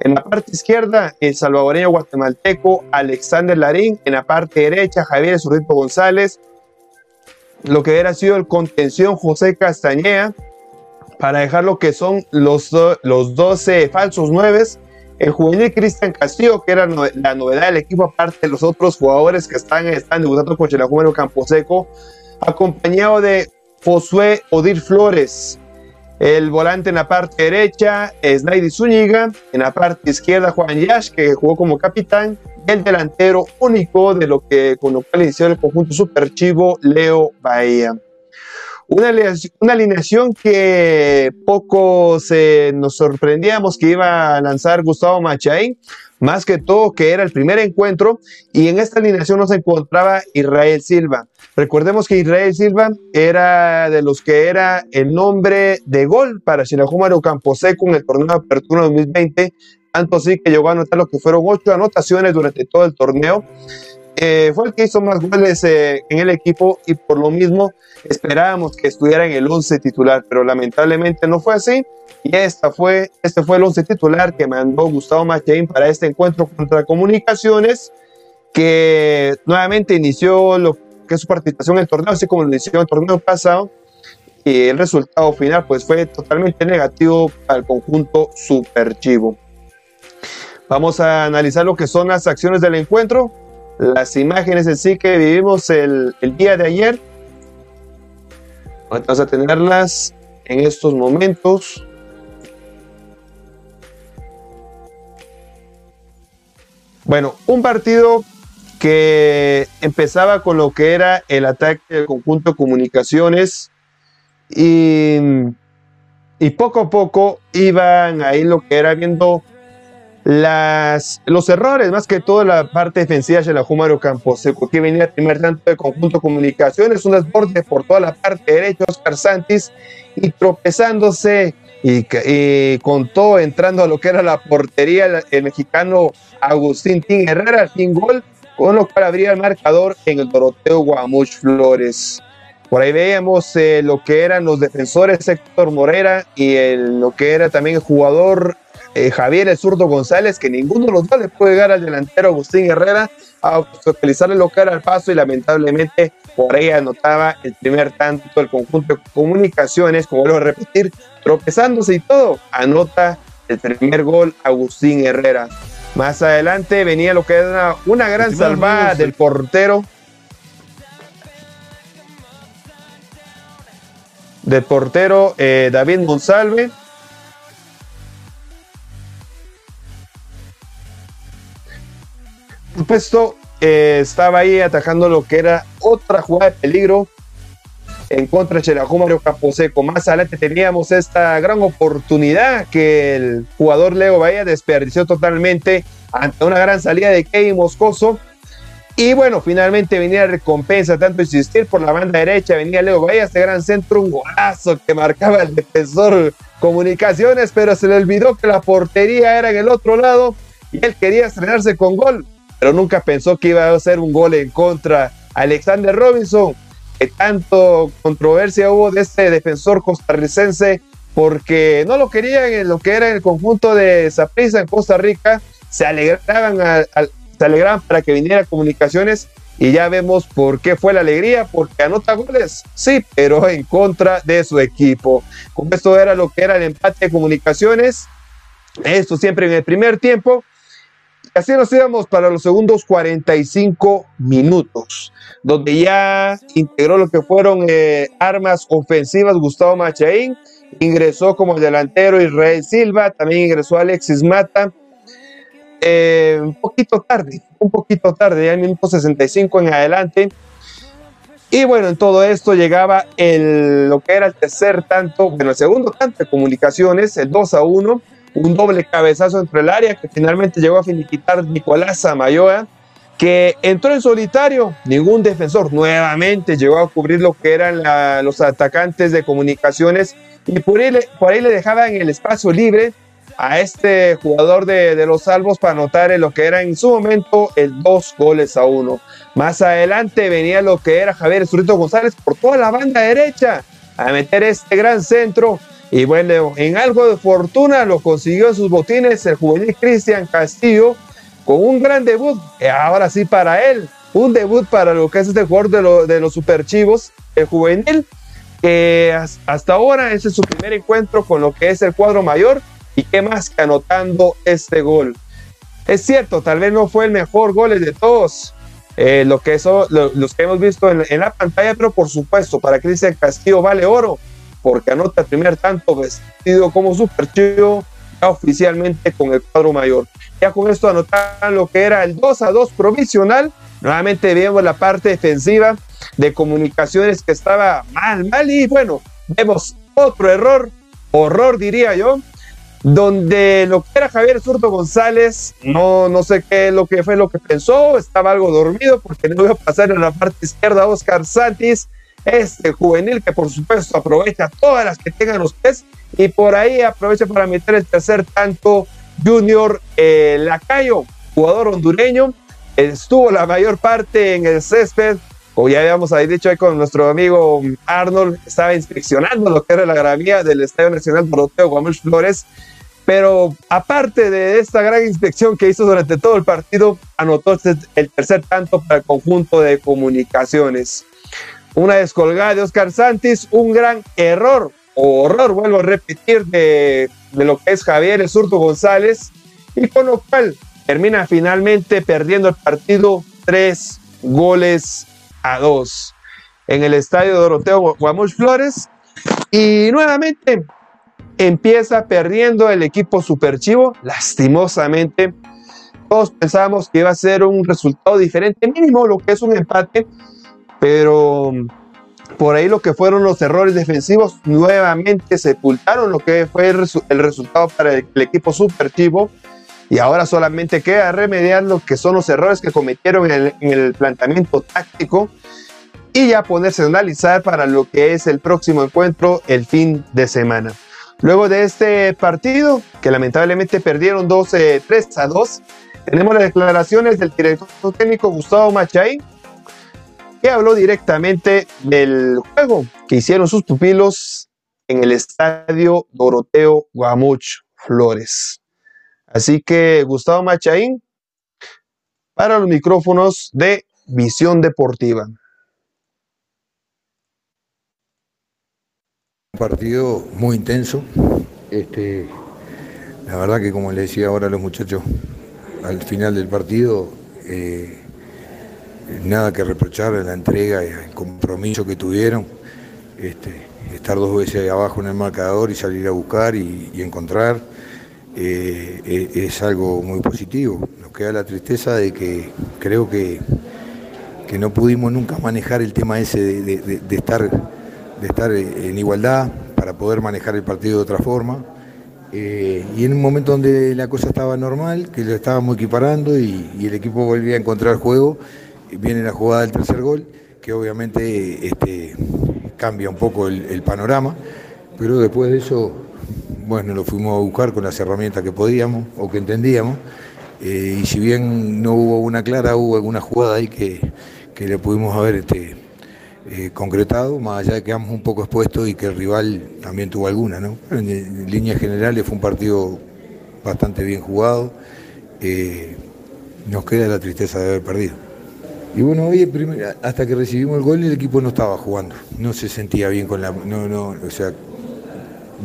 En la parte izquierda, el salvadoreño guatemalteco Alexander Larín. En la parte derecha, Javier Zurrito González. Lo que hubiera sido el contención José Castañeda para dejar lo que son los, los 12 falsos 9. El juvenil Cristian Castillo, que era la novedad del equipo, aparte de los otros jugadores que están, están debutando con Campo Camposeco, acompañado de Josué Odir Flores. El volante en la parte derecha es Naidi Zúñiga, en la parte izquierda Juan Yash, que jugó como capitán, el delantero único de lo que con lo cual inició el conjunto superchivo, Leo Bahía. Una, una alineación que poco se nos sorprendíamos que iba a lanzar Gustavo Machain, más que todo que era el primer encuentro y en esta alineación nos encontraba Israel Silva. Recordemos que Israel Silva era de los que era el nombre de gol para Campo Camposeco en el torneo de apertura 2020, tanto así que llegó a anotar lo que fueron ocho anotaciones durante todo el torneo. Eh, fue el que hizo más goles eh, en el equipo y por lo mismo esperábamos que estuviera en el 11 titular, pero lamentablemente no fue así. Y esta fue, este fue el 11 titular que mandó Gustavo Machain para este encuentro contra Comunicaciones, que nuevamente inició lo que es su participación en el torneo, así como lo inició en el torneo pasado. Y el resultado final pues fue totalmente negativo el conjunto Super Chivo. Vamos a analizar lo que son las acciones del encuentro las imágenes en sí que vivimos el, día de ayer. Vamos a tenerlas en estos momentos. Bueno, un partido que empezaba con lo que era el ataque del conjunto de comunicaciones y, y poco a poco iban ahí lo que era viendo las, los errores, más que todo la parte defensiva de la Jumaro Campos, que venía el primer tanto de conjunto comunicaciones, un desborde por toda la parte derecha, Oscar Santis, y tropezándose y, con todo entrando a lo que era la portería, el, mexicano Agustín Tin Herrera, fin gol, con lo cual abría el marcador en el Doroteo Guamuch Flores. Por ahí veíamos eh, lo que eran los defensores Héctor Morera y el, lo que era también el jugador eh, Javier el zurdo González, que ninguno de los dos le puede llegar al delantero Agustín Herrera a utilizarle lo que era al paso y lamentablemente por ahí anotaba el primer tanto el conjunto de comunicaciones, como vuelvo a repetir, tropezándose y todo, anota el primer gol Agustín Herrera. Más adelante venía lo que era una, gran salvada del portero. Del portero eh, David Monsalve supuesto, eh, estaba ahí atajando lo que era otra jugada de peligro en contra de Mario Caposeco. Más adelante teníamos esta gran oportunidad que el jugador Leo Bahía desperdició totalmente ante una gran salida de Kevin Moscoso. Y bueno, finalmente venía la recompensa, tanto insistir por la banda derecha, venía Leo Bahía, este gran centro, un golazo que marcaba el defensor Comunicaciones, pero se le olvidó que la portería era en el otro lado y él quería estrenarse con gol pero nunca pensó que iba a ser un gol en contra. Alexander Robinson, que tanto controversia hubo de este defensor costarricense porque no lo querían en lo que era el conjunto de Zaprisa en Costa Rica, se alegraban, para que viniera comunicaciones y ya vemos por qué fue la alegría, porque anota goles, sí, pero en contra de su equipo. Esto era lo que era el empate de comunicaciones, esto siempre en el primer tiempo, Así nos íbamos para los segundos 45 minutos, donde ya integró lo que fueron eh, armas ofensivas Gustavo Machaín, ingresó como delantero Israel Silva, también ingresó Alexis Mata, eh, un poquito tarde, un poquito tarde, ya en minuto 65 en adelante. Y bueno, en todo esto llegaba el, lo que era el tercer tanto, bueno, el segundo tanto de comunicaciones, el 2 a 1 un doble cabezazo entre el área que finalmente llegó a finiquitar Nicolás Amayoa, que entró en solitario, ningún defensor nuevamente llegó a cubrir lo que eran los atacantes de comunicaciones y por ahí, por ahí le dejaban el espacio libre a este jugador de, los salvos para anotar en lo que era en su momento el dos goles a uno. Más adelante venía lo que era Javier Zurito González por toda la banda derecha a meter este gran centro y bueno, en algo de fortuna lo consiguió en sus botines el juvenil Cristian Castillo con un gran debut. Ahora sí para él, un debut para lo que es este jugador de, los superchivos, el juvenil, que hasta ahora es su primer encuentro con lo que es el cuadro mayor y qué más que anotando este gol. Es cierto, tal vez no fue el mejor gol de todos, eh, lo que son los que hemos visto en, en, la pantalla, pero por supuesto, para Cristian Castillo vale oro porque anota el primer tanto vestido como super chivo, ya oficialmente con el cuadro mayor. Ya con esto anotaron lo que era el 2 a 2 provisional. Nuevamente vemos la parte defensiva de comunicaciones que estaba mal, mal y bueno, vemos otro error, horror diría yo, donde lo que era Javier Surto González, no, no sé qué lo que fue lo que pensó, estaba algo dormido porque no iba a pasar en la parte izquierda a Oscar Santis, este juvenil que por supuesto aprovecha todas las que tengan pies y por ahí aprovecha para meter el tercer tanto Junior eh, Lacayo, jugador hondureño, estuvo la mayor parte en el césped, como ya habíamos ahí dicho ahí con nuestro amigo Arnold, estaba inspeccionando lo que era la gravía del Estadio Nacional Doroteo Guamuch Flores, pero aparte de esta gran inspección que hizo durante todo el partido, anotó este, el tercer tanto para el conjunto de comunicaciones. Una descolgada de Oscar Santis, un gran error horror, vuelvo a repetir, de, lo que es Javier El Surto González, y con lo cual termina finalmente perdiendo el partido tres goles a dos en el estadio Doroteo Guamuch Flores. Y nuevamente empieza perdiendo el equipo Superchivo, lastimosamente. Todos pensábamos que iba a ser un resultado diferente, mínimo lo que es un empate, pero por ahí lo que fueron los errores defensivos nuevamente sepultaron lo que fue el, resultado para el, equipo Superchivo y ahora solamente queda remediar lo que son los errores que cometieron en el, planteamiento táctico y ya ponerse a analizar para lo que es el próximo encuentro el fin de semana. Luego de este partido, que lamentablemente perdieron 12, 3 a 2, tenemos las declaraciones del director técnico Gustavo Machay, que habló directamente del juego que hicieron sus pupilos en el estadio Doroteo Guamuch Flores. Así que Gustavo Machaín para los micrófonos de Visión Deportiva. Un partido muy intenso. Este, la verdad que como le decía ahora a los muchachos al final del partido, eh, nada que reprochar la entrega y el compromiso que tuvieron. Este, estar dos veces abajo en el marcador y salir a buscar y encontrar. Eh, eh, es algo muy positivo. Nos queda la tristeza de que creo que, que no pudimos nunca manejar el tema ese de, estar, de estar en igualdad para poder manejar el partido de otra forma. Eh, y en un momento donde la cosa estaba normal, que lo estábamos equiparando y, el equipo volvía a encontrar juego, viene la jugada del tercer gol, que obviamente este, cambia un poco el panorama, pero después de eso bueno, lo fuimos a buscar con las herramientas que podíamos o que entendíamos. Eh, y si bien no hubo una clara, hubo alguna jugada ahí que, le pudimos haber este, eh, concretado, más allá de que quedamos un poco expuestos y que el rival también tuvo alguna. ¿no? en, líneas generales fue un partido bastante bien jugado. Eh, nos queda la tristeza de haber perdido. Y bueno, hoy hasta que recibimos el gol el equipo no estaba jugando, no se sentía bien con la... No, no, o sea,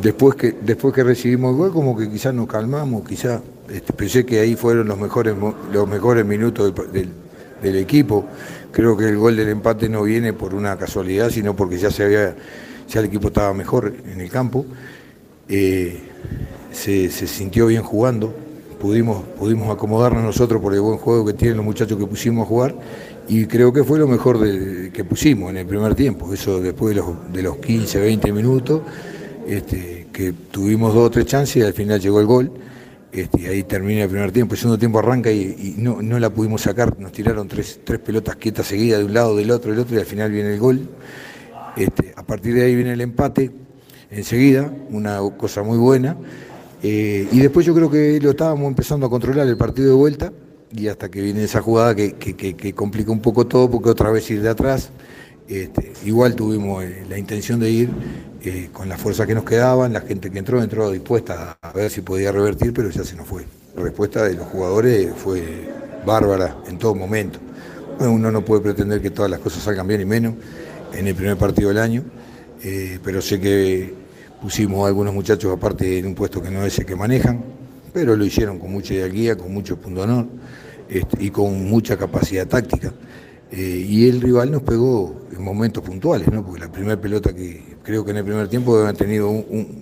después que, después que recibimos el gol, como que quizás nos calmamos, quizás este, pensé que ahí fueron los mejores, los mejores minutos del, equipo. Creo que el gol del empate no viene por una casualidad, sino porque ya se había, ya el equipo estaba mejor en el campo. Eh, se, sintió bien jugando, pudimos, pudimos acomodarnos nosotros por el buen juego que tienen los muchachos que pusimos a jugar y creo que fue lo mejor que pusimos en el primer tiempo, eso después de los, de los 15, 20 minutos. Este, que tuvimos dos o tres chances y al final llegó el gol. Este, ahí termina el primer tiempo. El segundo tiempo arranca y, no, la pudimos sacar. Nos tiraron tres, tres, pelotas quietas seguidas de un lado, del otro, del otro, y al final viene el gol. Este, a partir de ahí viene el empate enseguida, una cosa muy buena. Eh, y después yo creo que lo estábamos empezando a controlar el partido de vuelta y hasta que viene esa jugada que, que complica un poco todo porque otra vez ir de atrás. Este, igual tuvimos eh, la intención de ir eh, con la fuerza que nos quedaban, la gente que entró entró dispuesta a, ver si podía revertir, pero ya se nos fue. La respuesta de los jugadores fue bárbara en todo momento. uno no puede pretender que todas las cosas salgan bien y menos en el primer partido del año, eh, pero sé que pusimos a algunos muchachos aparte en un puesto que no es el que manejan, pero lo hicieron con mucha guía, con mucho punto honor este, y con mucha capacidad táctica. Eh, y el rival nos pegó en momentos puntuales, ¿no? porque la primera pelota que creo que en el primer tiempo habían tenido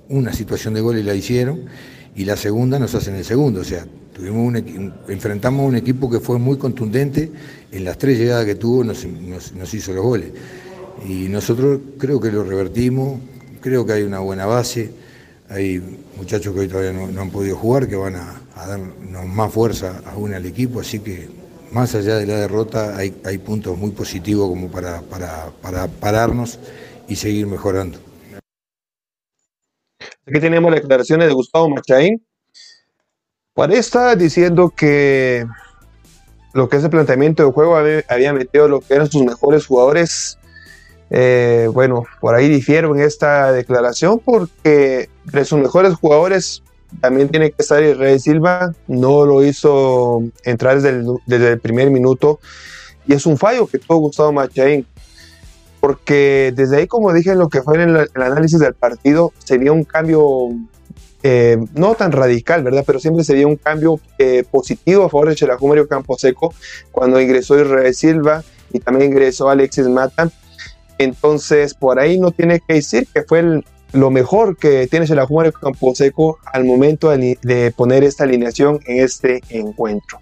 una situación de gol y la hicieron, y la segunda nos hacen el segundo, o sea, tuvimos enfrentamos a un equipo que fue muy contundente, en las tres llegadas que tuvo nos, hizo los goles. Y nosotros creo que lo revertimos, creo que hay una buena base, hay muchachos que hoy todavía no, han podido jugar, que van a, a darnos más fuerza aún al equipo, así que más allá de la derrota hay, puntos muy positivos como para, para, para pararnos y seguir mejorando. Aquí tenemos las declaraciones de Gustavo Machaín. Para está diciendo que lo que es el planteamiento de juego había, metido lo que eran sus mejores jugadores. Eh, bueno, por ahí difiero en esta declaración porque de sus mejores jugadores también tiene que estar Israel Silva, no lo hizo entrar desde el, primer minuto y es un fallo que tuvo Gustavo Machain, porque desde ahí, como dije en lo que fue en el, análisis del partido, sería un cambio eh, no tan radical, ¿verdad? Pero siempre sería un cambio eh, positivo a favor de Chelajú Mario Camposeco cuando ingresó Israel Silva y también ingresó Alexis Mata. Entonces, por ahí no tiene que decir que fue el, lo mejor que tiene el Mario Camposeco al momento de poner esta alineación en este encuentro.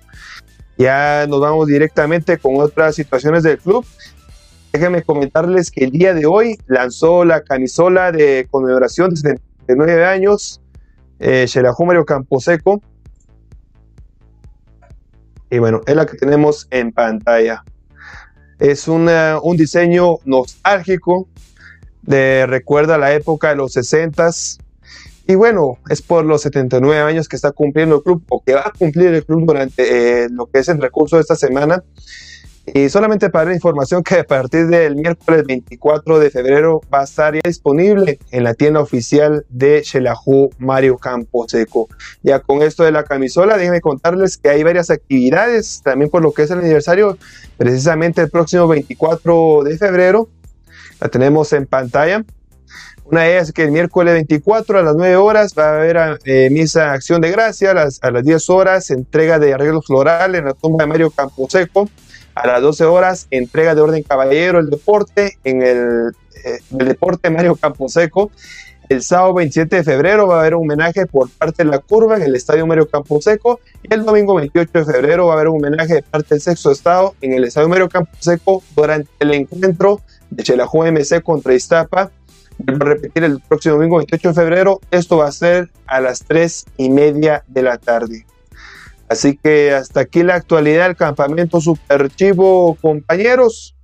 Ya nos vamos directamente con otras situaciones del club. Déjenme comentarles que el día de hoy lanzó la camisola de conmemoración de 79 años, eh, Camposeco. Y bueno, es la que tenemos en pantalla. Es un diseño nostálgico de, recuerda la época de los 60 y bueno, es por los 79 años que está cumpliendo el club o que va a cumplir el club durante eh, lo que es el recurso de esta semana. Y solamente para la información que a partir del miércoles 24 de febrero va a estar disponible en la tienda oficial de Shelahu Mario Camposeco. Ya con esto de la camisola, déjenme contarles que hay varias actividades también por lo que es el aniversario, precisamente el próximo 24 de febrero la tenemos en pantalla. Una es que el miércoles 24 a las 9 horas va a haber eh, misa Acción de Gracia, a las, a las 10 horas entrega de arreglos florales en la tumba de Mario Camposeco, a las 12 horas entrega de orden caballero el deporte en el, eh, deporte Mario Camposeco. El sábado 27 de febrero va a haber un homenaje por parte de la curva en el Estadio Mario Camposeco y el domingo 28 de febrero va a haber un homenaje de parte del sexto estado en el Estadio Mario Camposeco durante el encuentro de Chelajú MC contra Iztapa. Vuelvo a repetir el próximo domingo 28 de febrero. Esto va a ser a las 3 y media de la tarde. Así que hasta aquí la actualidad del campamento Super Chivo, compañeros.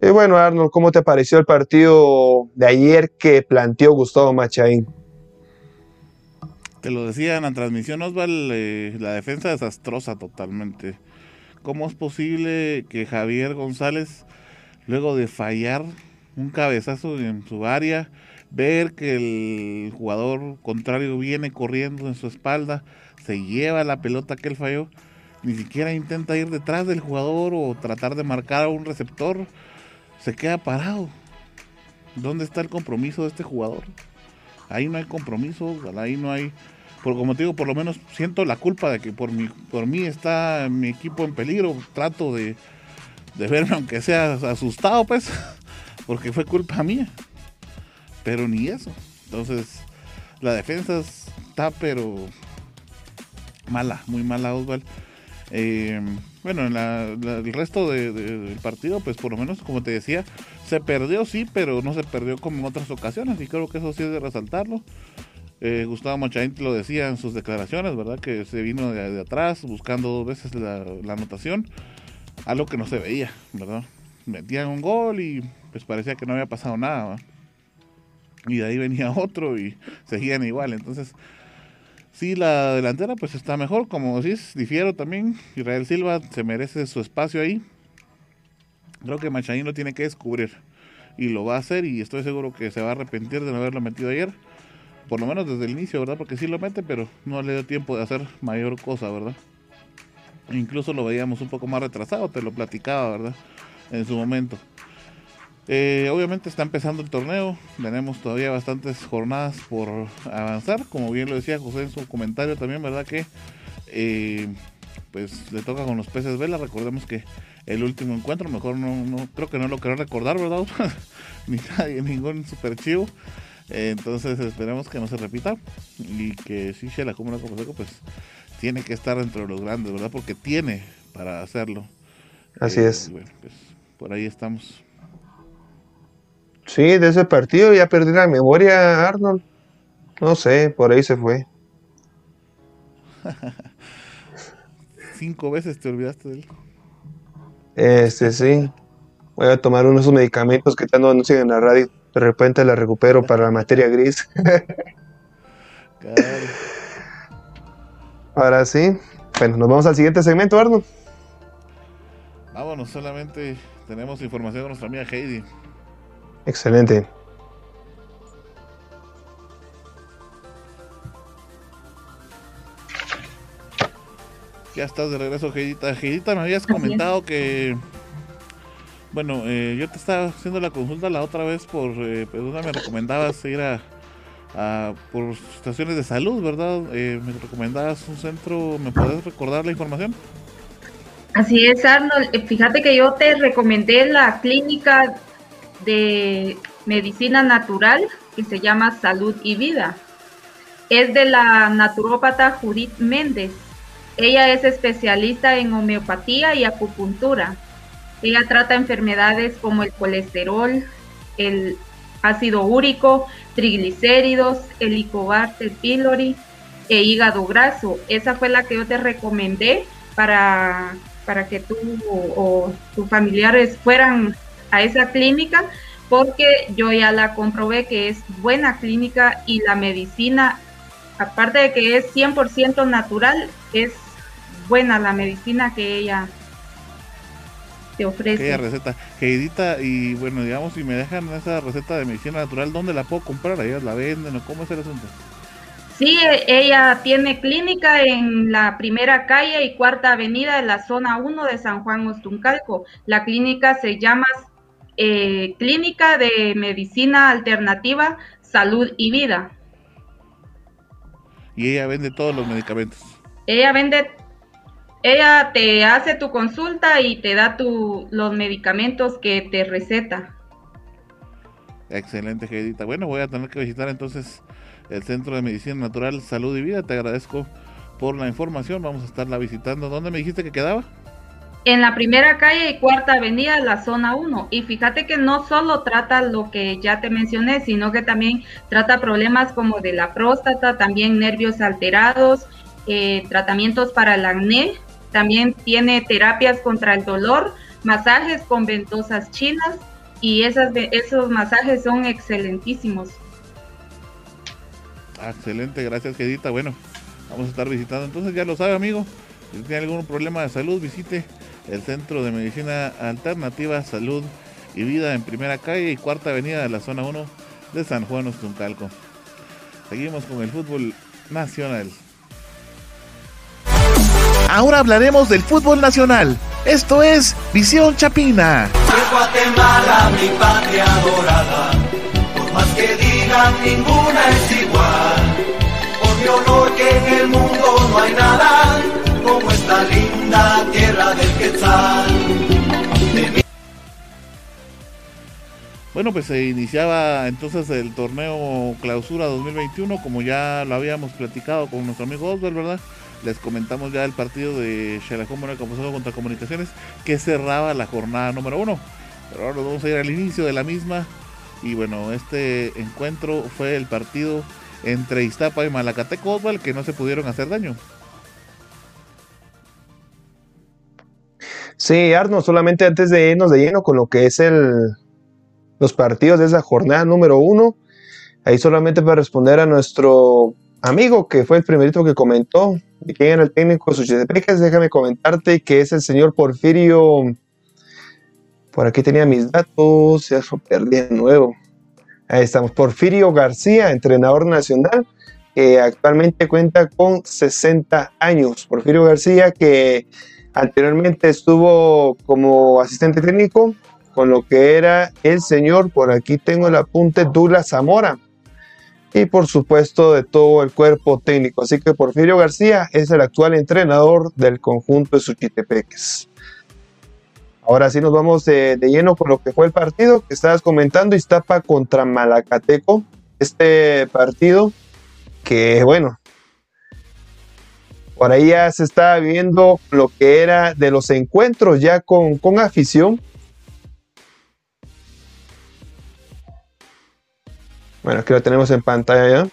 Y bueno, Arnold, ¿cómo te pareció el partido de ayer que planteó Gustavo Machaín? Te lo decía en la transmisión, Osval, eh, la defensa desastrosa totalmente. ¿Cómo es posible que Javier González luego de fallar un cabezazo en su área, ver que el jugador contrario viene corriendo en su espalda, se lleva la pelota que él falló, ni siquiera intenta ir detrás del jugador o tratar de marcar a un receptor, se queda parado. ¿Dónde está el compromiso de este jugador? Ahí no hay compromiso, ahí no hay por como te digo, por lo menos siento la culpa de que por por mí está mi equipo en peligro, trato de, de verme aunque sea asustado, pues, porque fue culpa mía. Pero ni eso. Entonces, la defensa está, pero mala, muy mala, Osval. Eh, bueno, en el resto del partido, pues por lo menos, como te decía, se perdió, sí, pero no se perdió como en otras ocasiones, y creo que eso sí es de resaltarlo. Eh, Gustavo Machaín lo decía en sus declaraciones, ¿verdad? Que se vino de, atrás buscando dos veces la, la anotación algo que no se veía, ¿verdad? Metían un gol y pues parecía que no había pasado nada, Y de ahí venía otro y seguían igual. Entonces, sí, la delantera pues está mejor, como decís, difiero también. Israel Silva se merece su espacio ahí. Creo que Machaín lo tiene que descubrir y lo va a hacer y estoy seguro que se va a arrepentir de no haberlo metido ayer. Por lo menos desde el inicio, ¿verdad? Porque sí lo mete, pero no le dio tiempo de hacer mayor cosa, ¿verdad? Incluso lo veíamos un poco más retrasado, te lo platicaba, ¿verdad? En su momento. Eh, obviamente está empezando el torneo, tenemos todavía bastantes jornadas por avanzar, como bien lo decía José en su comentario también, ¿verdad? Que eh, pues le toca con los peces vela. Recordemos que el último encuentro, mejor no, no creo que no lo quiero recordar, ¿verdad? Ni nadie, ningún super chivo. entonces esperemos que no se repita y que si se la Comunidad pues tiene que estar dentro de los grandes, ¿verdad? Porque tiene para hacerlo. Así Eh, es. bueno, pues, por ahí estamos. Sí, de ese partido ya perdí la memoria, Arnold. No sé, por ahí se fue. Cinco veces te olvidaste de él. Este, sí. Voy a tomar unos esos medicamentos que tanto anuncian en la radio. De repente la recupero para la materia gris. Ahora sí. Bueno, nos vamos al siguiente segmento, Arnold. Vámonos, solamente tenemos información de nuestra amiga Heidi. Excelente. Ya estás de regreso, Heidita. Heidita, me habías comentado que. Bueno, eh, yo te estaba haciendo la consulta la otra vez por. Eh, pues, ¿dónde me recomendabas ir a, a- por estaciones de salud, ¿verdad? Eh, me recomendabas un centro. ¿Me puedes recordar la información? Así es, Arnold. Eh, Fíjate que yo te recomendé la clínica de medicina natural que se llama Salud y Vida. Es de la naturópata Judith Méndez. Ella es especialista en homeopatía y acupuntura. Ella trata enfermedades como el colesterol, el ácido úrico, triglicéridos, el Helicobacter pylori e hígado graso. Esa fue la que yo te recomendé para, para que tú o tus familiares fueran a esa clínica porque yo ya la comprobé que es buena clínica y la medicina, aparte de que es 100% natural, es buena la medicina que ella te ofrece. Aquella receta. Heidita, y bueno, digamos, si me dejan esa receta de medicina natural, ¿dónde la puedo comprar? ¿Ellas la venden o cómo es el asunto? Sí, e- ella tiene clínica en la primera calle y cuarta avenida de la zona 1 de San Juan Ostuncalco. La clínica se llama eh, Clínica de Medicina Alternativa, Salud y Vida. Y ella vende todos los medicamentos. Ella vende, ella te hace tu consulta y te da tu, los medicamentos que te receta. Excelente, Heidita. Bueno, voy a tener que visitar entonces el Centro de Medicina Natural, Salud y Vida. Te agradezco por la información. Vamos a estarla visitando. ¿Dónde me dijiste que quedaba? En la primera calle y cuarta avenida la zona 1. Y fíjate que no solo trata lo que ya te mencioné, sino que también trata problemas como de la próstata, también nervios alterados, eh, tratamientos para el acné, también tiene terapias contra el dolor, masajes con ventosas chinas y esas, esos masajes son excelentísimos. Ah, excelente, gracias, Heidita. Bueno, vamos a estar visitando. Entonces ya lo sabe, amigo. Si tiene algún problema de salud, visite el Centro de Medicina Alternativa, Salud y Vida en Primera Calle y Cuarta Avenida de la Zona 1 de San Juan Ostuncalco. Seguimos con el fútbol nacional. Ahora hablaremos del fútbol nacional. Esto es Visión Chapina. Guatemala, mi patria adorada. Por más que digan, ninguna es igual. Por mi honor que en el mundo no hay nada como esta linda tierra del Quetzal. Bueno, pues se iniciaba entonces el torneo Clausura 2021, como ya lo habíamos platicado con nuestro amigo Oswald, ¿verdad? Les comentamos ya el partido de Xalajón Campuzano contra Comunicaciones, que cerraba la jornada número uno. Pero ahora nos vamos a ir al inicio de la misma. Y bueno, este encuentro fue el partido entre Iztapa y Malacateco Oswald, que no se pudieron hacer daño. Sí, Arno, solamente antes de irnos de lleno con lo que es el, los partidos de esa jornada número uno, ahí solamente para responder a nuestro amigo que fue el primerito que comentó de el técnico de déjame comentarte que es el señor Porfirio, por aquí tenía mis datos, ya lo perdí de nuevo. Ahí estamos, Porfirio García, entrenador nacional, que actualmente cuenta con 60 años. Porfirio García que Anteriormente estuvo como asistente técnico con lo que era el señor, por aquí tengo el apunte, Douglas Zamora. y por supuesto de todo el cuerpo técnico. Así que Porfirio García es el actual entrenador del conjunto de Suchitepeques. Ahora sí nos vamos de, de, lleno con lo que fue el partido que estabas comentando, Iztapa contra Malacateco. Este partido que, bueno, por ahí ya se estaba viendo lo que era de los encuentros ya con, con afición. Bueno, aquí lo tenemos en pantalla ya.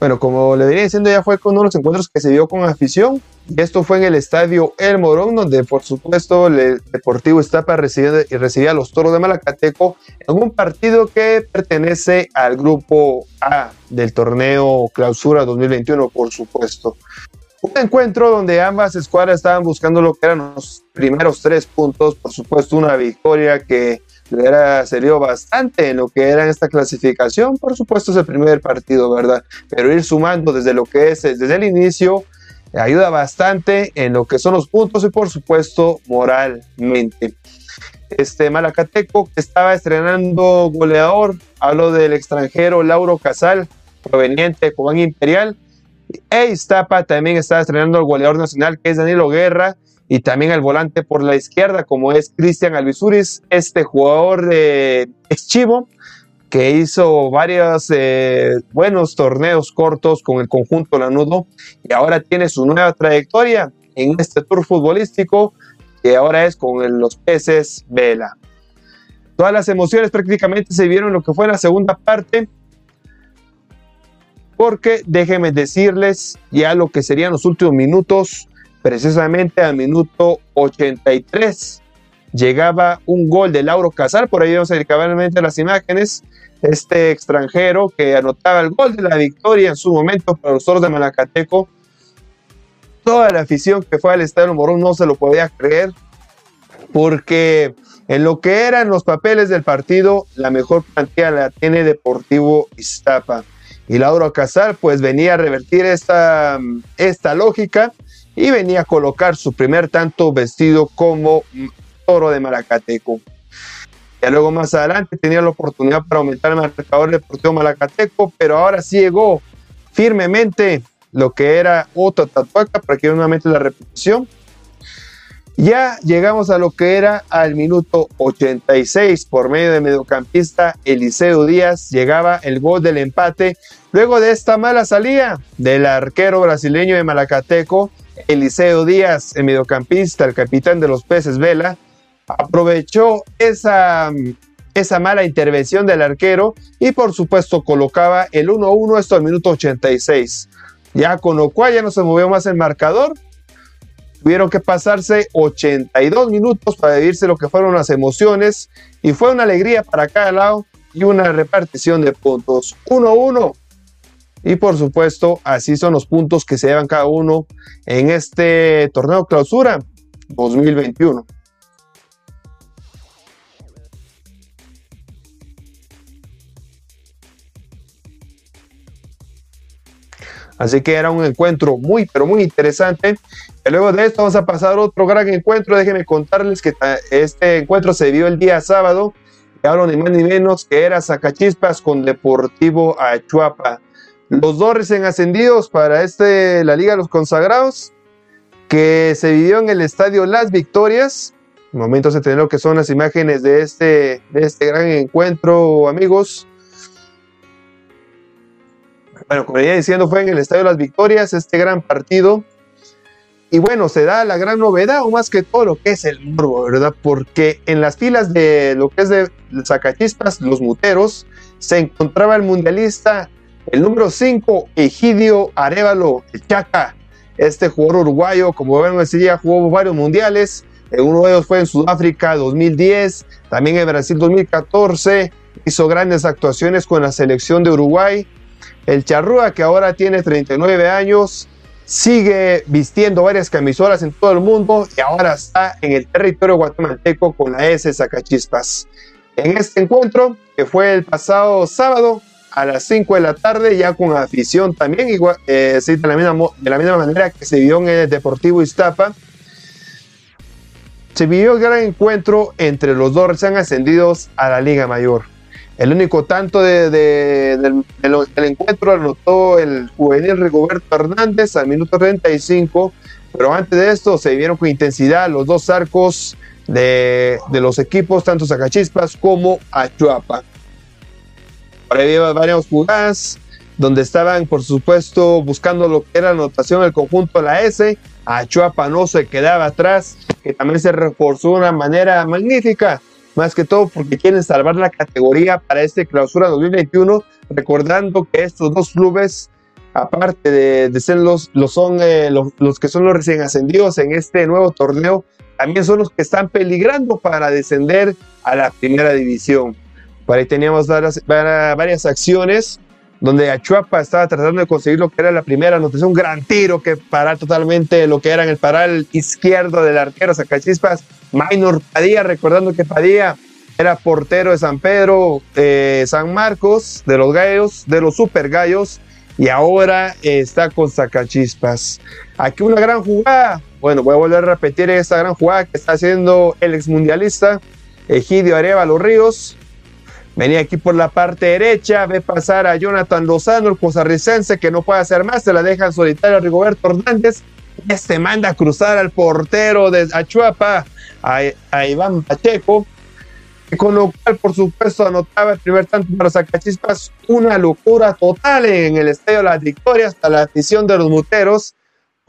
Bueno, como le venía diciendo, ya fue con uno de los encuentros que se dio con afición. Y esto fue en el estadio El Morón, donde por supuesto el Deportivo Estapa recibía, recibía a los Toros de Malacateco en un partido que pertenece al grupo A del torneo Clausura 2021, por supuesto. Un encuentro donde ambas escuadras estaban buscando lo que eran los primeros tres puntos, por supuesto una victoria que se dio bastante en lo que era esta clasificación. Por supuesto, es el primer partido, ¿verdad? Pero ir sumando desde lo que es desde el inicio ayuda bastante en lo que son los puntos y, por supuesto, moralmente. Este Malacateco que estaba estrenando goleador, hablo del extranjero Lauro Casal, proveniente de Cobán Imperial. E Iztapa también estaba estrenando el goleador nacional, que es Danilo Guerra y también el volante por la izquierda, como es Cristian Alvisuris, este jugador de Chivo, que hizo varios eh, buenos torneos cortos con el conjunto Lanudo y ahora tiene su nueva trayectoria en este tour futbolístico que ahora es con los peces Vela. Todas las emociones prácticamente se vieron lo que fue la segunda parte, porque déjenme decirles ya lo que serían los últimos minutos precisamente al minuto 83 llegaba un gol de Lauro Casal, por ahí vemos cabalmente las imágenes, este extranjero que anotaba el gol de la victoria en su momento para los Toros de Malacateco. Toda la afición que fue al Estadio Morón no se lo podía creer, porque en lo que eran los papeles del partido, la mejor plantilla la tiene Deportivo Iztapa. Y Lauro Casal pues venía a revertir esta, esta lógica y venía a colocar su primer tanto vestido como toro de Malacateco. Ya luego más adelante tenía la oportunidad para aumentar el marcador deportivo Malacateco, pero ahora sí llegó firmemente lo que era otra tatuaca, para que nuevamente la repetición. Ya llegamos a lo que era al minuto 86 por medio de mediocampista Eliseo Díaz. Llegaba el gol del empate. Luego de esta mala salida del arquero brasileño de Malacateco, Eliseo Díaz, el mediocampista, el capitán de los peces Vela, aprovechó esa, esa mala intervención del arquero y por supuesto colocaba el 1-1 esto al minuto 86. Ya con lo cual ya no se movió más el marcador. Tuvieron que pasarse 82 minutos para vivirse lo que fueron las emociones y fue una alegría para cada lado y una repartición de puntos. 1-1 y por supuesto, así son los puntos que se llevan cada uno en este torneo clausura 2021. Así que era un encuentro muy, pero muy interesante. Y luego de esto vamos a pasar a otro gran encuentro. Déjenme contarles que este encuentro se dio el día sábado. Y hablo ni más ni menos que era Zacachispas con Deportivo Achuapa. Los dos recién ascendidos para este, la Liga de los Consagrados, que se vivió en el estadio Las Victorias. En momentos de tener lo que son las imágenes de este, de este gran encuentro, amigos. Bueno, como venía diciendo, fue en el estadio Las Victorias este gran partido. Y bueno, se da la gran novedad, o más que todo lo que es el morbo, ¿verdad? Porque en las filas de lo que es de Zacachispas, los muteros, se encontraba el mundialista el número 5, Egidio Arevalo, el Chaca. Este jugador uruguayo, como ven, ese día jugó varios mundiales. Uno de ellos fue en Sudáfrica 2010, también en Brasil 2014. Hizo grandes actuaciones con la selección de Uruguay. El Charrúa, que ahora tiene 39 años, sigue vistiendo varias camisolas en todo el mundo y ahora está en el territorio guatemalteco con la S Sacachispas. En este encuentro, que fue el pasado sábado, a las 5 de la tarde, ya con afición también, igual, eh, de, la misma, manera que se vio en el Deportivo Iztapa. Se vivió el gran encuentro entre los dos recién ascendidos a la Liga Mayor. El único tanto de, del, encuentro anotó el juvenil Rigoberto Hernández al minuto 35, pero antes de esto se vieron con intensidad los dos arcos de, los equipos, tanto Zacachispas como Achuapa. Había varias jugadas donde estaban, por supuesto, buscando lo que era anotación del conjunto de la S. Achuapa no se quedaba atrás, que también se reforzó de una manera magnífica más que todo porque quieren salvar la categoría para este clausura 2021, recordando que estos dos clubes, aparte de, ser los, los, son, eh, los, que son los recién ascendidos en este nuevo torneo, también son los que están peligrando para descender a la primera división. Ahí teníamos varias, acciones donde Achuapa estaba tratando de conseguir lo que era la primera anotación, un gran tiro que para totalmente lo que era en el paral izquierdo del arquero Zacachispas, Minor Padilla, recordando que Padilla era portero de San Pedro, San Marcos, de los gallos, de los super gallos, y ahora está con Zacachispas. Aquí una gran jugada, bueno, voy a volver a repetir esta gran jugada que está haciendo el exmundialista Egidio Arevalo Ríos, Venía aquí por la parte derecha, ve pasar a Jonathan Lozano, el costarricense, que no puede hacer más, se la deja en solitario a Rigoberto Hernández. Este manda a cruzar al portero de Achuapa, a, Iván Pacheco, con lo cual, por supuesto, anotaba el primer tanto para Zacachispas. Una locura total en el Estadio de las Victorias, hasta la afición de los muteros,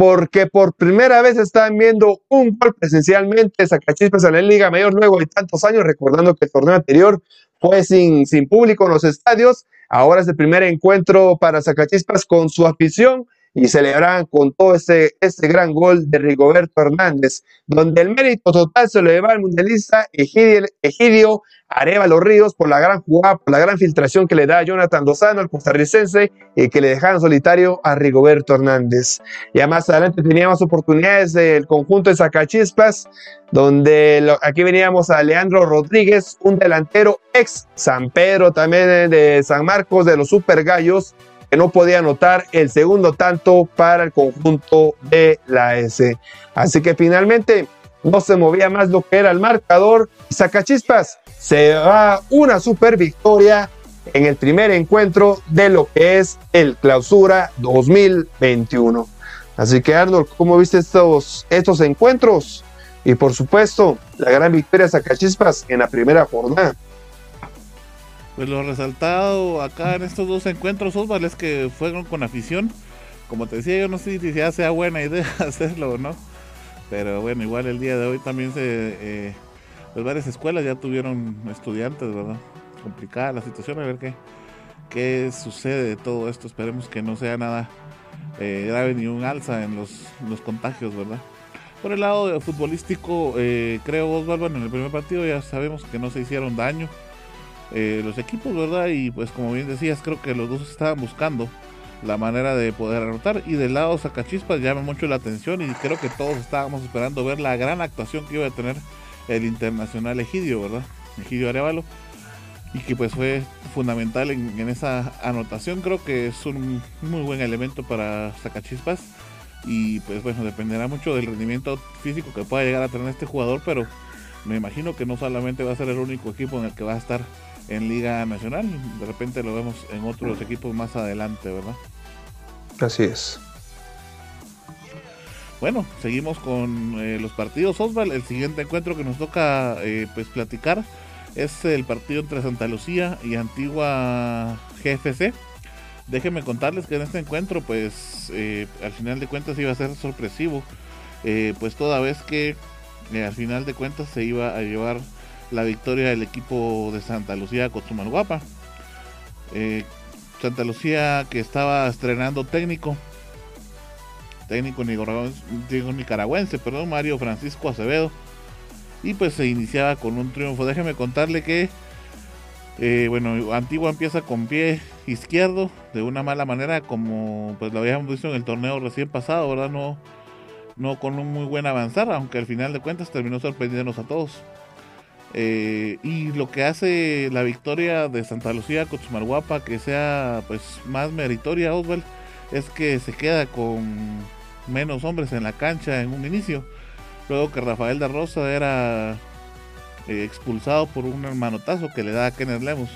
porque por primera vez están viendo un gol presencialmente Zacachispas en la Liga Mayor luego de tantos años, recordando que el torneo anterior fue sin, sin público en los estadios. Ahora es el primer encuentro para Zacachispas con su afición y celebran con todo este, este gran gol de Rigoberto Hernández, donde el mérito total se lo lleva al mundialista Egidio, Egidio Arevalo Ríos por la gran jugada, por la gran filtración que le da Jonathan Dosano, el costarricense, y que le dejaron solitario a Rigoberto Hernández. Ya más adelante teníamos oportunidades del conjunto de Zacachispas, donde aquí veníamos a Leandro Rodríguez, un delantero ex San Pedro, también de San Marcos, de los Super Gallos, que no podía anotar el segundo tanto para el conjunto de la S. Así que finalmente no se movía más lo que era el marcador. Sacachispas se va una super victoria en el primer encuentro de lo que es el clausura 2021. Así que Arnold, ¿cómo viste estos, estos encuentros? Y por supuesto, la gran victoria de Sacachispas en la primera jornada. Pues lo resaltado acá en estos dos encuentros, Osvaldo, es que fueron con afición. Como te decía, yo no sé si ya sea buena idea hacerlo o no. Pero bueno, igual el día de hoy también se... Eh, pues varias escuelas ya tuvieron estudiantes, ¿verdad? Complicada la situación, a ver qué, qué sucede de todo esto. Esperemos que no sea nada eh, grave ni un alza en los, los contagios, ¿verdad? Por el lado futbolístico, eh, creo, Osvaldo, en el primer partido ya sabemos que no se hicieron daño. Eh, los equipos, ¿verdad? Y pues como bien decías, creo que los dos estaban buscando la manera de poder anotar. Y del lado Sacachispas llama mucho la atención y creo que todos estábamos esperando ver la gran actuación que iba a tener el internacional Egidio, ¿verdad? Egidio Arevalo. Y que pues fue fundamental en, esa anotación. Creo que es un muy buen elemento para Sacachispas. Y pues bueno, dependerá mucho del rendimiento físico que pueda llegar a tener este jugador, pero me imagino que no solamente va a ser el único equipo en el que va a estar en Liga Nacional. De repente lo vemos en otros equipos más adelante, ¿verdad? Así es. Bueno, seguimos con eh, los partidos, Osval. El siguiente encuentro que nos toca eh, pues platicar es el partido entre Santa Lucía y Antigua GFC. Déjenme contarles que en este encuentro, pues eh, al final de cuentas iba a ser sorpresivo, pues toda vez que al final de cuentas se iba a llevar la victoria del equipo de Santa Lucía Cotumalguapa. Eh, Santa Lucía que estaba estrenando técnico, técnico nicaragüense, perdón, Mario Francisco Acevedo. Y pues se iniciaba con un triunfo. Déjeme contarle que, eh, bueno, Antigua empieza con pie izquierdo de una mala manera, como pues lo habíamos visto en el torneo recién pasado, ¿verdad? No, no con un muy buen avanzar, aunque al final de cuentas terminó sorprendiéndonos a todos. Eh, y lo que hace la victoria de Santa Lucía con Guapa que sea pues más meritoria Oswald es que se queda con menos hombres en la cancha en un inicio luego que Rafael de Rosa era eh, expulsado por un manotazo que le da a Kenneth Lemus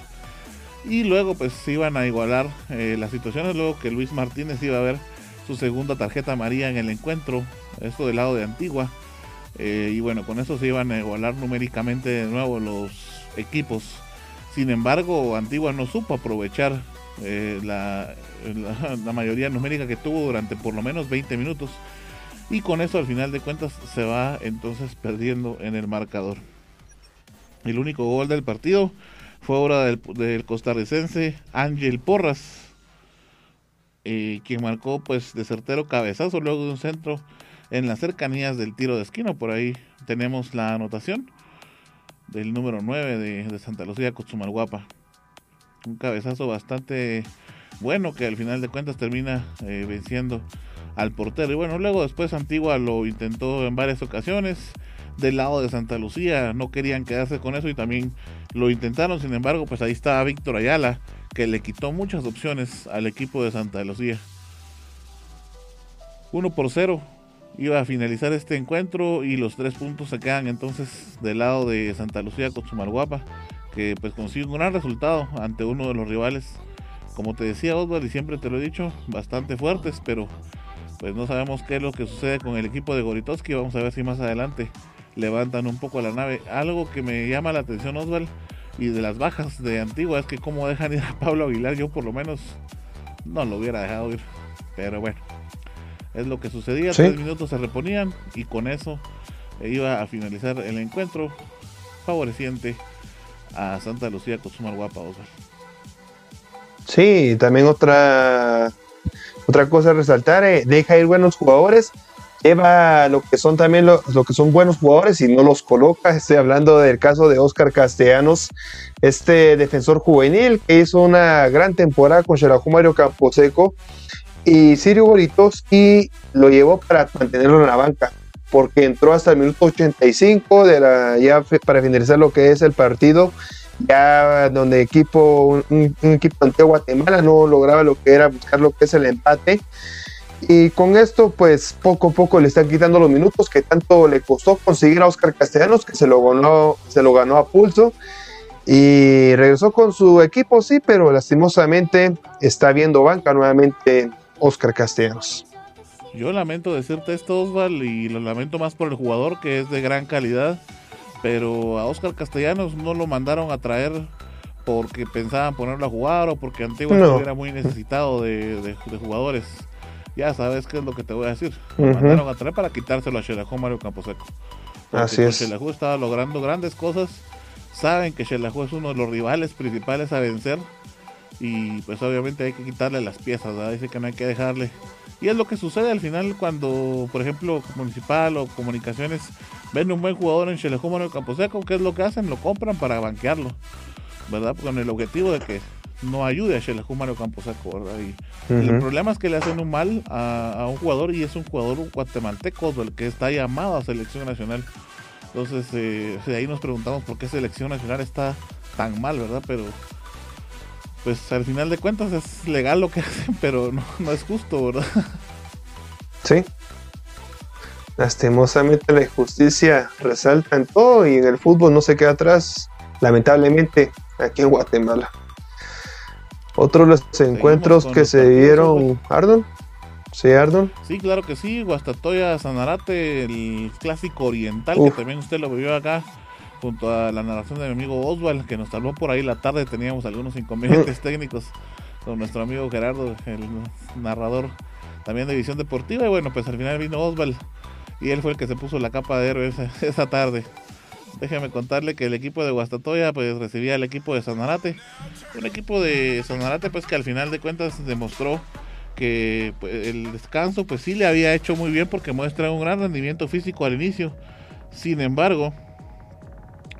Y luego pues se iban a igualar eh, las situaciones, luego que Luis Martínez iba a ver su segunda tarjeta amarilla en el encuentro, esto del lado de Antigua. Eh, y bueno, con eso se iban a igualar numéricamente de nuevo los equipos. Sin embargo, Antigua no supo aprovechar eh, la, la, mayoría numérica que tuvo durante por lo menos 20 minutos. Y con eso al final de cuentas se va entonces perdiendo en el marcador. El único gol del partido fue obra del, costarricense Ángel Porras, eh, quien marcó pues de certero cabezazo luego de un centro en las cercanías del tiro de esquina. Por ahí tenemos la anotación del número 9 de, Santa Lucía, Cochumalguapa. Un cabezazo bastante bueno que al final de cuentas termina eh, venciendo al portero. Y bueno, luego después Antigua lo intentó en varias ocasiones. Del lado de Santa Lucía no querían quedarse con eso y también lo intentaron. Sin embargo, pues ahí estaba Víctor Ayala que le quitó muchas opciones al equipo de Santa Lucía. 1 por 0 iba a finalizar este encuentro y los tres puntos se quedan entonces del lado de Santa Lucía con Guapa que pues consigue un gran resultado ante uno de los rivales, como te decía Oswald y siempre te lo he dicho, bastante fuertes, pero pues no sabemos qué es lo que sucede con el equipo de Goritoski, vamos a ver si más adelante levantan un poco la nave. Algo que me llama la atención Oswald y de las bajas de Antigua es que como dejan ir a Pablo Aguilar, yo por lo menos no lo hubiera dejado ir, pero bueno. Es lo que sucedía, tres minutos se reponían y con eso iba a finalizar el encuentro favoreciente a Santa Lucía Cosumar Guapa, Oscar. Sí, también otra otra cosa a resaltar, eh, deja ir buenos jugadores, lleva lo que son también lo, que son buenos jugadores y no los coloca. Estoy hablando del caso de Oscar Castellanos, este defensor juvenil que hizo una gran temporada con Xelajú Mario Camposeco y Sirio y lo llevó para mantenerlo en la banca, porque entró hasta el minuto 85 de la, ya para finalizar lo que es el partido, ya donde equipo, un, equipo ante Guatemala no lograba lo que era buscar lo que es el empate. Y con esto, pues poco a poco le están quitando los minutos que tanto le costó conseguir a Oscar Castellanos, que se lo ganó, se lo ganó a pulso. Y regresó con su equipo, sí, pero lastimosamente está viendo banca nuevamente Oscar Castellanos. Yo lamento decirte esto, Osval, y lo lamento más por el jugador que es de gran calidad, pero a Oscar Castellanos no lo mandaron a traer porque pensaban ponerlo a jugar o porque Antigua era muy necesitado de, jugadores. Ya sabes qué es lo que te voy a decir. Lo mandaron a traer para quitárselo a Xelajú Mario Camposeco. Así es. Xelajú estaba logrando grandes cosas. Saben que Xelajú es uno de los rivales principales a vencer y pues obviamente hay que quitarle las piezas, ¿verdad? dice que no hay que dejarle. Y es lo que sucede al final cuando, por ejemplo, Municipal o Comunicaciones ven un buen jugador en el Camposeco, ¿qué es lo que hacen? Lo compran para banquearlo, ¿verdad? Con el objetivo de que no ayude a Chelejú Mario Camposeco, ¿verdad? Y el problema es que le hacen un mal a, un jugador y es un jugador guatemalteco, el que está llamado a selección nacional. Entonces, eh, de ahí nos preguntamos por qué selección nacional está tan mal, ¿verdad? Pero pues al final de cuentas es legal lo que hacen, pero no, es justo, ¿verdad? Sí. Lastimosamente la injusticia resalta en todo y en el fútbol no se queda atrás, lamentablemente, aquí en Guatemala. Otro de los encuentros que se dieron, Ardon. Sí, Ardon. Sí, claro que sí, Guastatoya Sanarate, el clásico oriental, que también usted lo vio acá junto a la narración de mi amigo Oswald, que nos salvó por ahí la tarde, teníamos algunos inconvenientes técnicos con nuestro amigo Gerardo, el narrador también de Visión Deportiva, y bueno, pues al final vino Oswald y él fue el que se puso la capa de héroe esa, tarde. Déjeme contarle que el equipo de Guastatoya pues recibía al equipo de Sanarate, un equipo de Sanarate pues que al final de cuentas demostró que pues, el descanso pues sí le había hecho muy bien porque muestra un gran rendimiento físico al inicio. Sin embargo,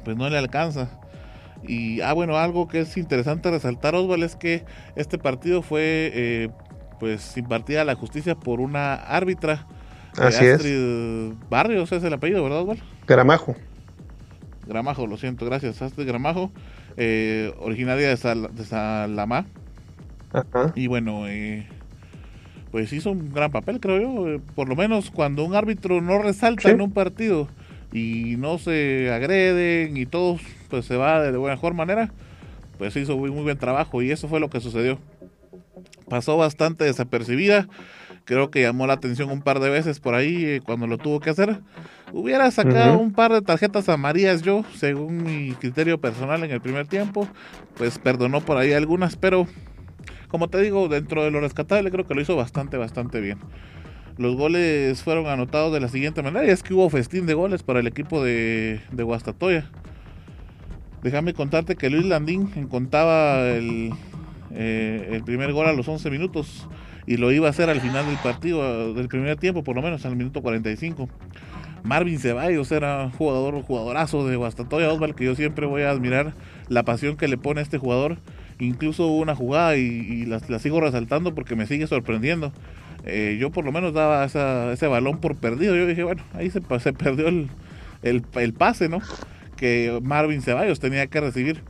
pues no le alcanza. Y, ah, bueno, algo que es interesante resaltar, Osval, es que este partido fue, eh, pues, impartida a la justicia por una árbitra. Así es. Barrios es el apellido, ¿verdad, Osval? Gramajo. Gramajo, lo siento, gracias. Astrid Gramajo, eh, originaria de, Salamá. Ajá. Y bueno, eh, pues hizo un gran papel, creo yo. Por lo menos cuando un árbitro no resalta en un partido y no se agreden y todo pues se va de buena mejor manera, pues hizo muy, muy buen trabajo y eso fue lo que sucedió. Pasó bastante desapercibida, creo que llamó la atención un par de veces por ahí eh, cuando lo tuvo que hacer. Hubiera sacado un par de tarjetas amarillas yo, según mi criterio personal en el primer tiempo, pues perdonó por ahí algunas, pero como te digo, dentro de lo rescatable creo que lo hizo bastante, bastante bien. Los goles fueron anotados de la siguiente manera, y es que hubo festín de goles para el equipo de, Guastatoya. Déjame contarte que Luis Landín contaba el, eh, el primer gol a los 11 minutos y lo iba a hacer al final del partido, del primer tiempo, por lo menos al minuto 45. Marvin Ceballos era jugador, jugadorazo de Guastatoya Osval, que yo siempre voy a admirar la pasión que le pone a este jugador. Incluso hubo una jugada y, la, sigo resaltando porque me sigue sorprendiendo. Eh, yo por lo menos daba ese balón por perdido. Yo dije, bueno, ahí se, se perdió el, el, pase, ¿no? Que Marvin Ceballos tenía que recibir.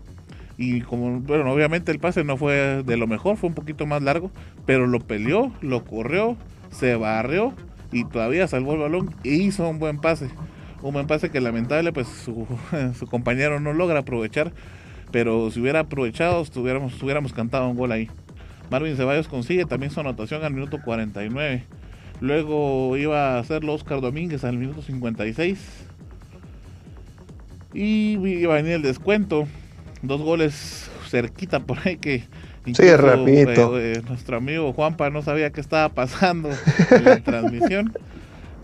Y como, bueno, obviamente el pase no fue de lo mejor, fue un poquito más largo, pero lo peleó, lo corrió, se barrió y todavía salvó el balón e hizo un buen pase. Un buen pase que lamentable pues su, compañero no logra aprovechar, pero si hubiera aprovechado estuviéramos, estuviéramos cantado un gol ahí. Marvin Ceballos consigue también su anotación al minuto 49. Luego iba a hacerlo Oscar Domínguez al minuto 56. Y iba a venir el descuento. Dos goles cerquita por ahí que sí, rapidito. Eh, eh, nuestro amigo Juanpa no sabía qué estaba pasando en la transmisión.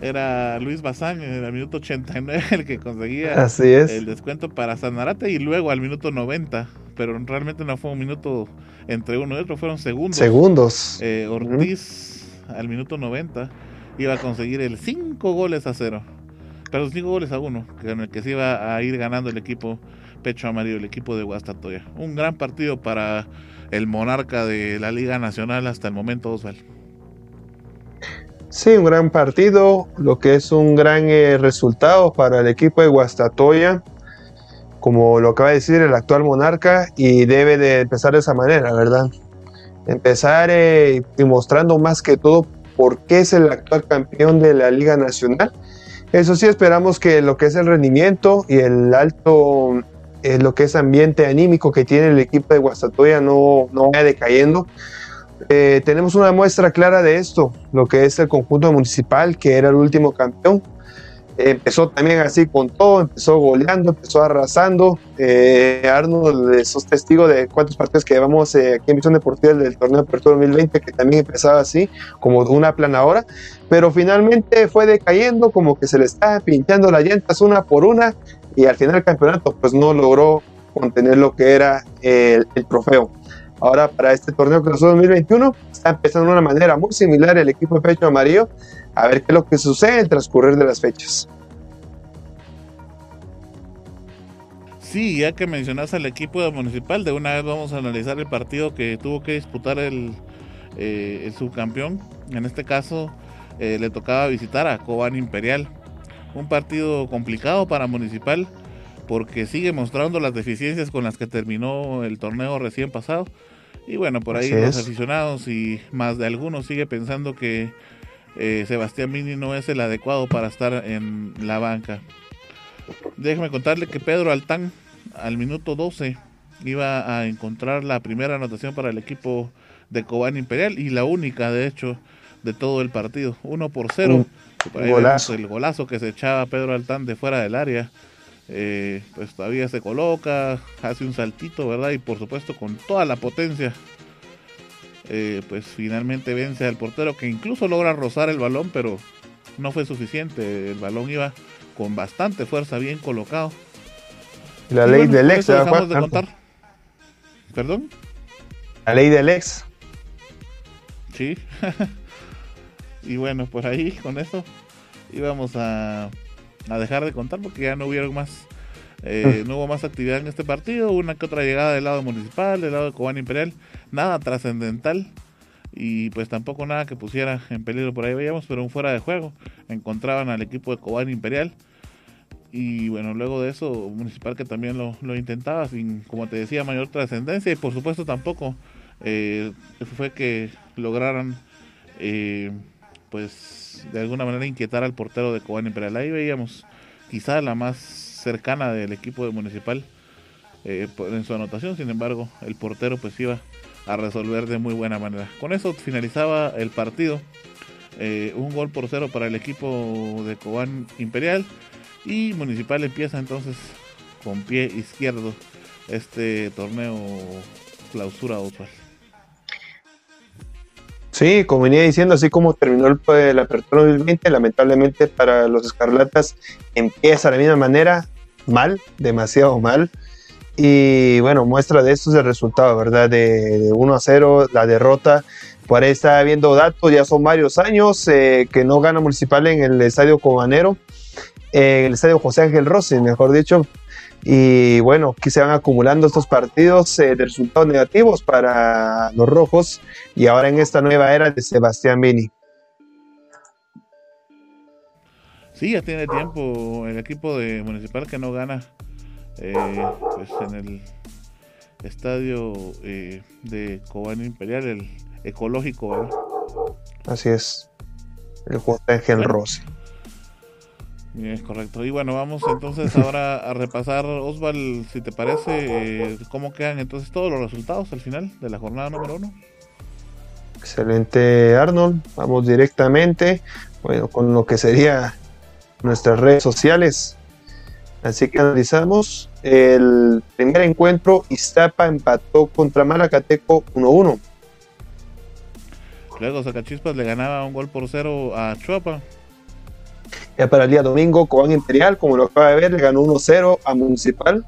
Era Luis Bazán en el minuto 89 el que conseguía el descuento para Sanarate y luego al minuto 90. Pero realmente no fue un minuto entre uno y otro, fueron segundos. Segundos. Eh, Ortiz al minuto 90 iba a conseguir el 5 goles a 0. Pero 5 goles a 1, con el que se iba a ir ganando el equipo Pecho Amarillo, el equipo de Guastatoya. Un gran partido para el monarca de la Liga Nacional hasta el momento, Osval. Sí, un gran partido, lo que es un gran eh, resultado para el equipo de Guastatoya, como lo acaba de decir el actual monarca, y debe de empezar de esa manera, ¿verdad? Empezar eh, demostrando más que todo por qué es el actual campeón de la Liga Nacional. Eso sí, esperamos que lo que es el rendimiento y el alto eh, lo que es ambiente anímico que tiene el equipo de Guastatoya no, no vaya decayendo. Eh, tenemos una muestra clara de esto, lo que es el conjunto municipal, que era el último campeón. empezó también así con todo, empezó goleando, empezó arrasando. Eh, Arnold sos testigo de cuántos partidos que llevamos eh, aquí en Visión Deportiva del torneo Apertura 2020, que también empezaba así, como una planadora, pero finalmente fue decayendo, como que se le estaba pinchando las llantas una por una, y al final del campeonato pues no logró contener lo que era el, trofeo. Ahora para este torneo que 2021 está empezando de una manera muy similar el equipo de Pecho Amarillo, a ver qué es lo que sucede el transcurrir de las fechas. Sí, ya que mencionas al equipo de Municipal, de una vez vamos a analizar el partido que tuvo que disputar el, eh, subcampeón. En este caso eh, le tocaba visitar a Cobán Imperial un partido complicado para Municipal porque sigue mostrando las deficiencias con las que terminó el torneo recién pasado. Y bueno, por ahí los aficionados y más de algunos sigue pensando que eh, Sebastián Mini no es el adecuado para estar en la banca. Déjeme contarle que Pedro Altán al minuto 12 iba a encontrar la primera anotación para el equipo de Cobán Imperial y la única de hecho de todo el partido. 1 por 0 el golazo que se echaba Pedro Altán de fuera del área. Eh, pues todavía se coloca, hace un saltito, ¿verdad? Y por supuesto con toda la potencia, eh, pues finalmente vence al portero que incluso logra rozar el balón, pero no fue suficiente. El balón iba con bastante fuerza, bien colocado. La ley del ex, dejamos de contar. ¿Perdón? La ley del ex. Sí. Y bueno, por ahí con eso íbamos a, a dejar de contar porque ya no hubieron más, eh, no hubo más actividad en este partido, una que otra llegada del lado municipal, del lado de Cobán Imperial, nada trascendental y pues tampoco nada que pusiera en peligro por ahí veíamos, pero un fuera de juego encontraban al equipo de Cobán Imperial y bueno, luego de eso Municipal que también lo, lo intentaba sin, como te decía, mayor trascendencia y por supuesto tampoco eh, fue que lograran eh, pues de alguna manera inquietar al portero de Cobán Imperial. Ahí veíamos quizá la más cercana del equipo de Municipal eh, en su anotación, sin embargo, el portero pues iba a resolver de muy buena manera. Con eso finalizaba el partido. Eh, un gol por cero para el equipo de Cobán Imperial y Municipal empieza entonces con pie izquierdo este torneo clausura Osvaldo. Sí, como venía diciendo, así como terminó el, pues, apertura 2020, lamentablemente para los Escarlatas empieza de la misma manera, mal, demasiado mal. Y bueno, muestra de esto es el resultado, ¿verdad? De, 1 a 0, la derrota. Por ahí está viendo datos, ya son varios años eh, que no gana Municipal en el Estadio Cobanero, en el Estadio José Ángel Rossi, mejor dicho. Y bueno, que se van acumulando estos partidos eh, de resultados negativos para los rojos y ahora en esta nueva era de Sebastián Vini. Sí, ya tiene tiempo el equipo de Municipal que no gana eh, pues en el estadio eh, de Cobán Imperial, el ecológico, ¿verdad? Así es, el José Ángel Rossi. Es correcto. Y bueno, vamos entonces ahora a repasar, Osval, si te parece, eh, cómo quedan entonces todos los resultados al final de la jornada número uno. Excelente, Arnold. Vamos directamente, bueno, con lo que sería nuestras redes sociales. Así que analizamos el primer encuentro. Iztapa empató contra Malacateco 1-1. Luego Zacachispas le ganaba un gol por cero a Chuapa. Ya para el día domingo, Cobán Imperial, como lo acaba de ver, ganó 1-0 a Municipal.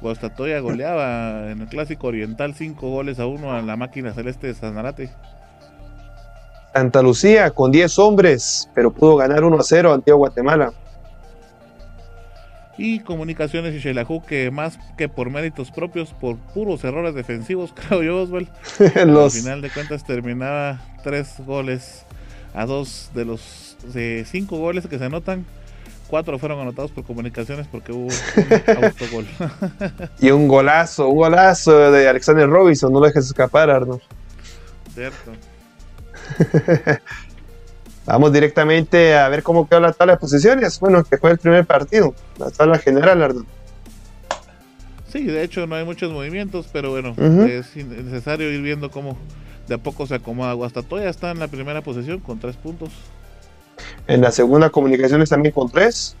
Guastatoya goleaba en el clásico oriental 5 goles a 1 a la máquina celeste de Sanarate. Santa Lucía con 10 hombres, pero pudo ganar 1-0 a Antiguo Guatemala. Y Comunicaciones y Shelahu, que más que por méritos propios, por puros errores defensivos, creo yo, Oswald. Al final de cuentas terminaba 3 goles a 2 de los de cinco goles que se anotan, cuatro fueron anotados por comunicaciones porque hubo un autogol. y un golazo, un golazo de Alexander Robinson, no lo dejes escapar, Arnold. Cierto. Vamos directamente a ver cómo quedó la tabla de posiciones. Bueno, que fue el primer partido, la tabla general, Arnold. Sí, de hecho no hay muchos movimientos, pero bueno, es necesario ir viendo cómo de a poco se acomoda. Guastatoya está en la primera posición con tres puntos. En la segunda, Comunicaciones también con tres.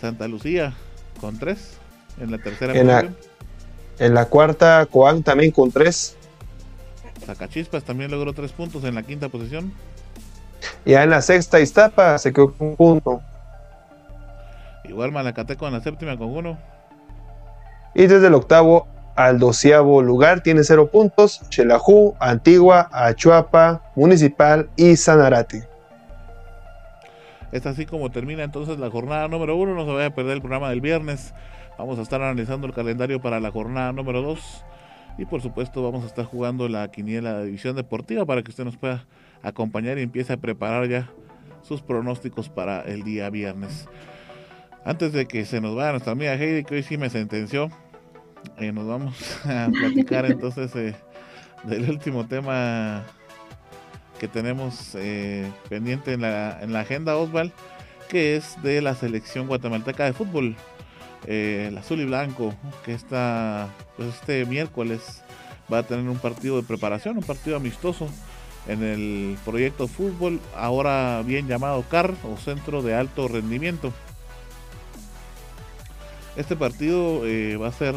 Santa Lucía con tres. En la tercera, en la, en la cuarta, Coan también con tres. Zacachispas también logró tres puntos en la quinta posición. Ya en la sexta, Iztapa se quedó con un punto. Igual Malacateco en la séptima con uno. Y desde el octavo al doceavo lugar tiene cero puntos. Chelajú, Antigua, Achuapa, Municipal y Sanarate. Es así como termina entonces la jornada número uno. No se vaya a perder el programa del viernes. Vamos a estar analizando el calendario para la jornada número dos. Y por supuesto vamos a estar jugando la quiniela de división deportiva para que usted nos pueda acompañar y empiece a preparar ya sus pronósticos para el día viernes. Antes de que se nos vaya nuestra amiga Heidi, que hoy sí me sentenció, eh, nos vamos a platicar entonces eh, del último tema que tenemos eh, pendiente en la, en la agenda, Osval, que es de la selección guatemalteca de fútbol, el azul y blanco, que está, pues este miércoles va a tener un partido de preparación, un partido amistoso en el proyecto fútbol, ahora bien llamado CAR o Centro de Alto Rendimiento. Este partido va a ser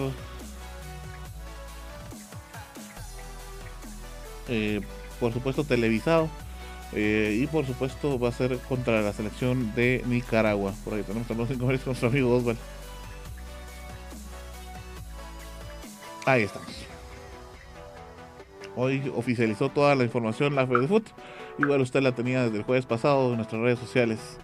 eh, por supuesto televisado. Eh, y por supuesto va a ser contra la selección de Nicaragua. Por ahí tenemos también con nuestro amigo Osval. Ahí estamos. Hoy oficializó toda la información la FedeFoot. Igual usted la tenía desde el jueves pasado en nuestras redes sociales.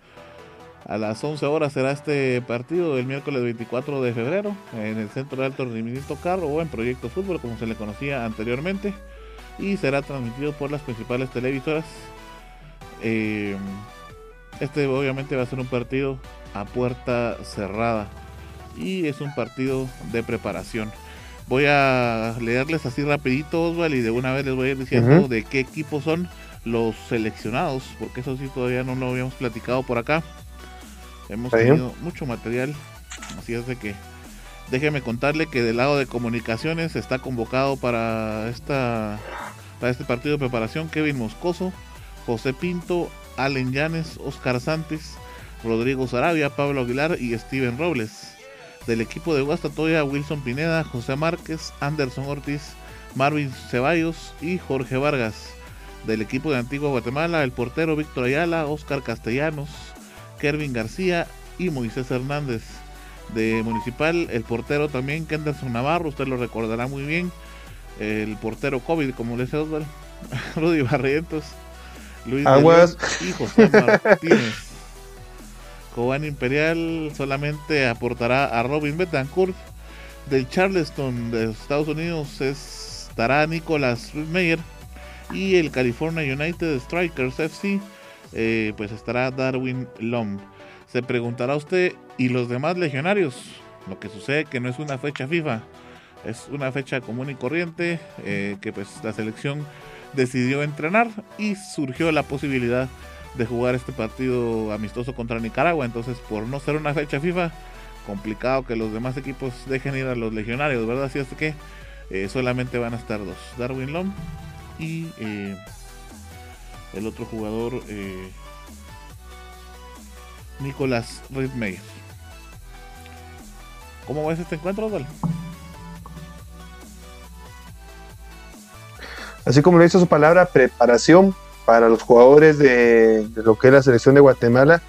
A las 11 horas será este partido el miércoles 24 de febrero en el Centro de Alto Rendimiento Carro o en Proyecto Fútbol como se le conocía anteriormente y será transmitido por las principales televisoras. Eh, este obviamente va a ser un partido a puerta cerrada y es un partido de preparación. Voy a leerles así rapidito, Oswald, y de una vez les voy a ir diciendo de qué equipos son los seleccionados, porque eso sí todavía no lo habíamos platicado por acá. Hemos tenido mucho material, así es de que Déjeme contarle que del lado de comunicaciones está convocado para esta para este partido de preparación Kevin Moscoso, José Pinto, Allen Llanes, Oscar Santos, Rodrigo Sarabia, Pablo Aguilar y Steven Robles. Del equipo de Guastatoya, Wilson Pineda, José Márquez, Anderson Ortiz, Marvin Ceballos y Jorge Vargas. Del equipo de Antigua Guatemala, el portero Víctor Ayala, Oscar Castellanos, Kervin García y Moisés Hernández. De Municipal, el portero también, Kenderson Navarro, usted lo recordará muy bien. El portero COVID, como le dice Osvaldo, Rudy Barrientos, Luis Aguas. y José Martínez. Cobán Imperial solamente aportará a Robin Betancourt. Del Charleston de Estados Unidos estará Nicolas Meyer. Y el California United Strikers FC eh, pues estará Darwin Lom. Se preguntará usted, ¿y los demás legionarios? Lo que sucede que no es una fecha FIFA, es una fecha común y corriente eh, que pues la selección decidió entrenar y surgió la posibilidad de jugar este partido amistoso contra Nicaragua. Entonces, por no ser una fecha FIFA, complicado que los demás equipos dejen ir a los legionarios, ¿verdad? Así es que eh, solamente van a estar dos: Darwin Lom y eh, el otro jugador, eh, Nicolás Ridmeyer. ¿Cómo ves este encuentro, Osvaldo? Así como le hizo su palabra, preparación para los jugadores de, de lo que es la selección de Guatemala,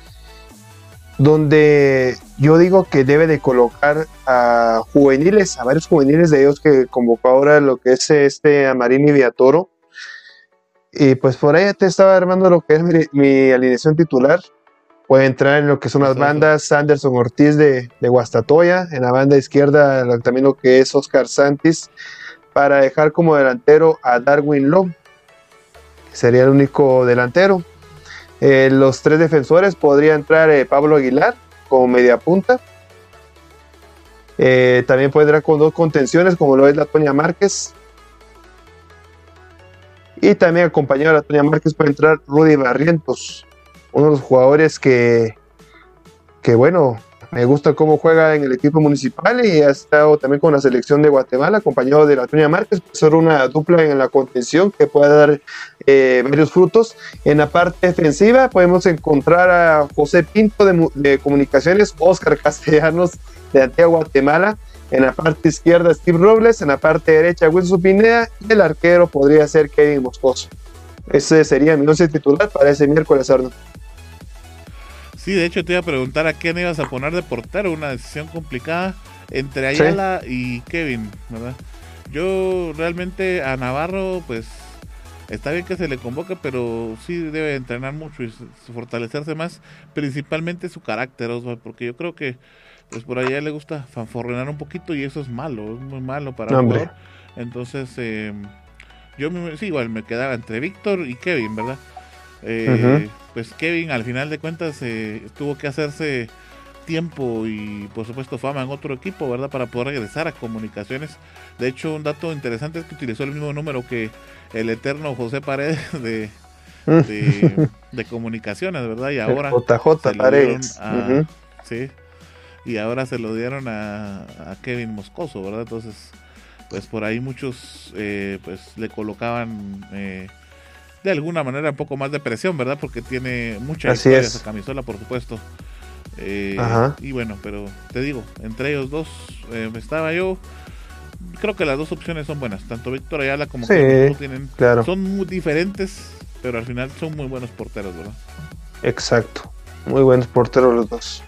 donde yo digo que debe de colocar a juveniles, a varios juveniles de ellos que convocó ahora lo que es este Amarini Viatoro. Y pues por ahí te estaba armando lo que es mi, mi alineación titular. Puede entrar en lo que son las bandas Anderson Ortiz de, de Guastatoya, en la banda izquierda lo- también lo que es Oscar Santis, para dejar como delantero a Darwin Long, que sería el único delantero. Eh, los tres defensores podría entrar eh, Pablo Aguilar como media punta. Eh, también puede entrar con dos contenciones, como lo es la Toña Márquez. Y también acompañado de la Toña Márquez puede entrar Rudy Barrientos, uno de los jugadores que, que bueno, me gusta cómo juega en el equipo municipal y ha estado también con la selección de Guatemala, acompañado de la Toña Márquez, ser una dupla en la contención que pueda dar eh, varios frutos. En la parte defensiva podemos encontrar a José Pinto de, Mu- de Comunicaciones, Oscar Castellanos de Antigua Guatemala. En la parte izquierda Steve Robles, en la parte derecha Wilson Pineda y el arquero podría ser Kevin Moscoso. Ese sería mi once titular para ese miércoles. Sí, de hecho te iba a preguntar a quién ibas a poner de portero, una decisión complicada entre Ayala y Kevin, ¿verdad? Yo realmente a Navarro, pues está bien que se le convoque, pero sí debe entrenar mucho y fortalecerse más, principalmente su carácter, Osvaldo, porque yo creo que pues por allá le gusta fanforrenar un poquito y eso es malo, es muy malo para un Hombre. jugador. Entonces, eh, yo me- sí, igual me quedaba entre Víctor y Kevin, ¿verdad? Eh, Pues Kevin al final de cuentas eh, tuvo que hacerse tiempo y por supuesto fama en otro equipo, ¿verdad? Para poder regresar a comunicaciones. De hecho, un dato interesante es que utilizó el mismo número que el eterno José Paredes de, de, de comunicaciones, ¿verdad? Y ahora JJ se lo dieron Paredes. a- Ujú. sí, y ahora se lo dieron a, a Kevin Moscoso, ¿verdad? Entonces, pues por ahí muchos eh, pues le colocaban eh, de alguna manera un poco más de presión, ¿verdad? Porque tiene mucha Así historia es. esa camisola, por supuesto. Eh, Ajá. y bueno, pero te digo, entre ellos dos eh, estaba yo. Creo que las dos opciones son buenas, tanto Víctor Ayala como Sí, tienen, claro. son muy diferentes, pero al final son muy buenos porteros, ¿verdad? Exacto. Muy buenos porteros los dos.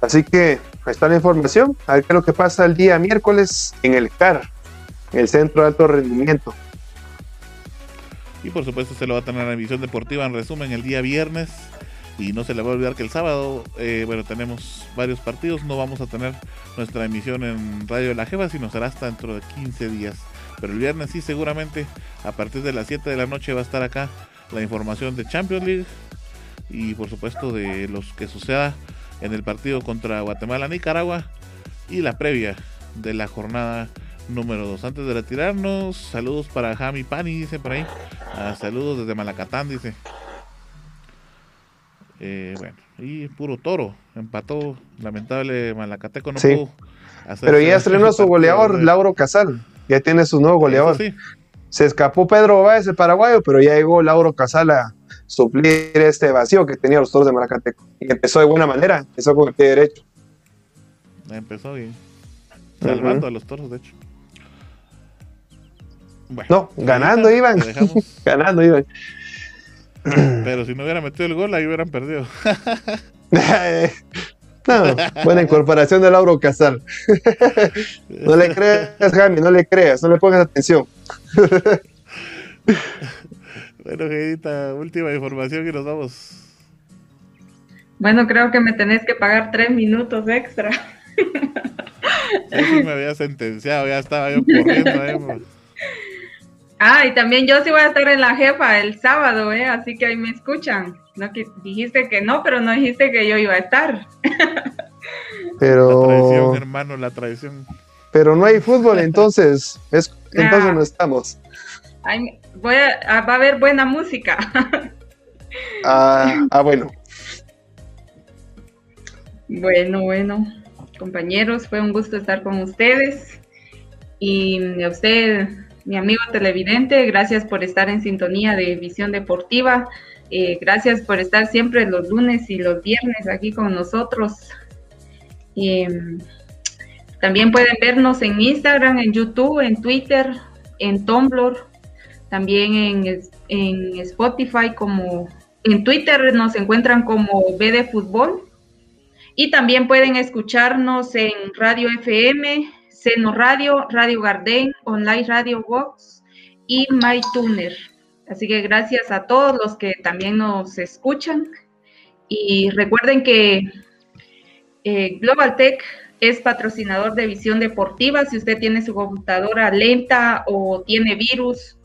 Así que ahí está la información. A ver qué es lo que pasa el día miércoles en el CAR, en el Centro de Alto Rendimiento. Y por supuesto se lo va a tener en visión deportiva en resumen el día viernes. Y no se le va a olvidar que el sábado, eh, bueno, tenemos varios partidos. No vamos a tener nuestra emisión en Radio de la Jefa, sino será hasta dentro de 15 días. Pero el viernes sí, seguramente a partir de las 7 de la noche va a estar acá la información de Champions League. Y por supuesto de los que suceda en el partido contra Guatemala-Nicaragua. Y la previa de la jornada número 2. Antes de retirarnos, saludos para Jami Pani, dice por ahí. Ah, saludos desde Malacatán, dice. Eh, bueno, y puro toro. Empató, lamentable Malacateco no Sí. pudo hacer Pero ya estrenó a su goleador. Lauro Casal. Ya tiene su nuevo goleador. Sí. Se escapó Pedro Báez, el paraguayo, pero ya llegó Lauro Casal a suplir este vacío que tenía los toros de Malacateco. Y empezó de buena manera, empezó con el pie derecho. Empezó bien. Salvando a los toros, de hecho. Bueno, No, ganando ahorita iban. Ganando, iban. pero si no hubiera metido el gol, ahí hubieran perdido. no, buena incorporación de Lauro Casal. no le creas, Jaime, no le creas, no le pongas atención. Bueno, Gedita, última información y nos vamos. Bueno, creo que me tenés que pagar tres minutos extra. Sí, me había sentenciado, ya estaba yo corriendo. eh. Ah, y también yo sí voy a estar en la jefa el sábado, ¿eh? Así que ahí me escuchan. No que dijiste que no, pero no dijiste que yo iba a estar. La traición, Pero, hermano, la traición. pero no hay fútbol, entonces, es, entonces Ah. no estamos. Me- voy a, ah, va a haber buena música. Ah, ah, bueno. Bueno, bueno, compañeros, fue un gusto estar con ustedes. Y a usted, mi amigo televidente, gracias por estar en sintonía de Visión Deportiva. Eh, gracias por estar siempre los lunes y los viernes aquí con nosotros. Em, también pueden vernos en Instagram, en YouTube, en Twitter, en Tumblr, también en, en Spotify como en Twitter nos encuentran como B de Fútbol. Y también pueden escucharnos en Radio FM, Seno Radio, Radio Garden, Online Radio Box y MyTuner. Así que gracias a todos los que también nos escuchan. Y recuerden que eh, Global Tech es patrocinador de visión deportiva. Si usted tiene su computadora lenta o tiene virus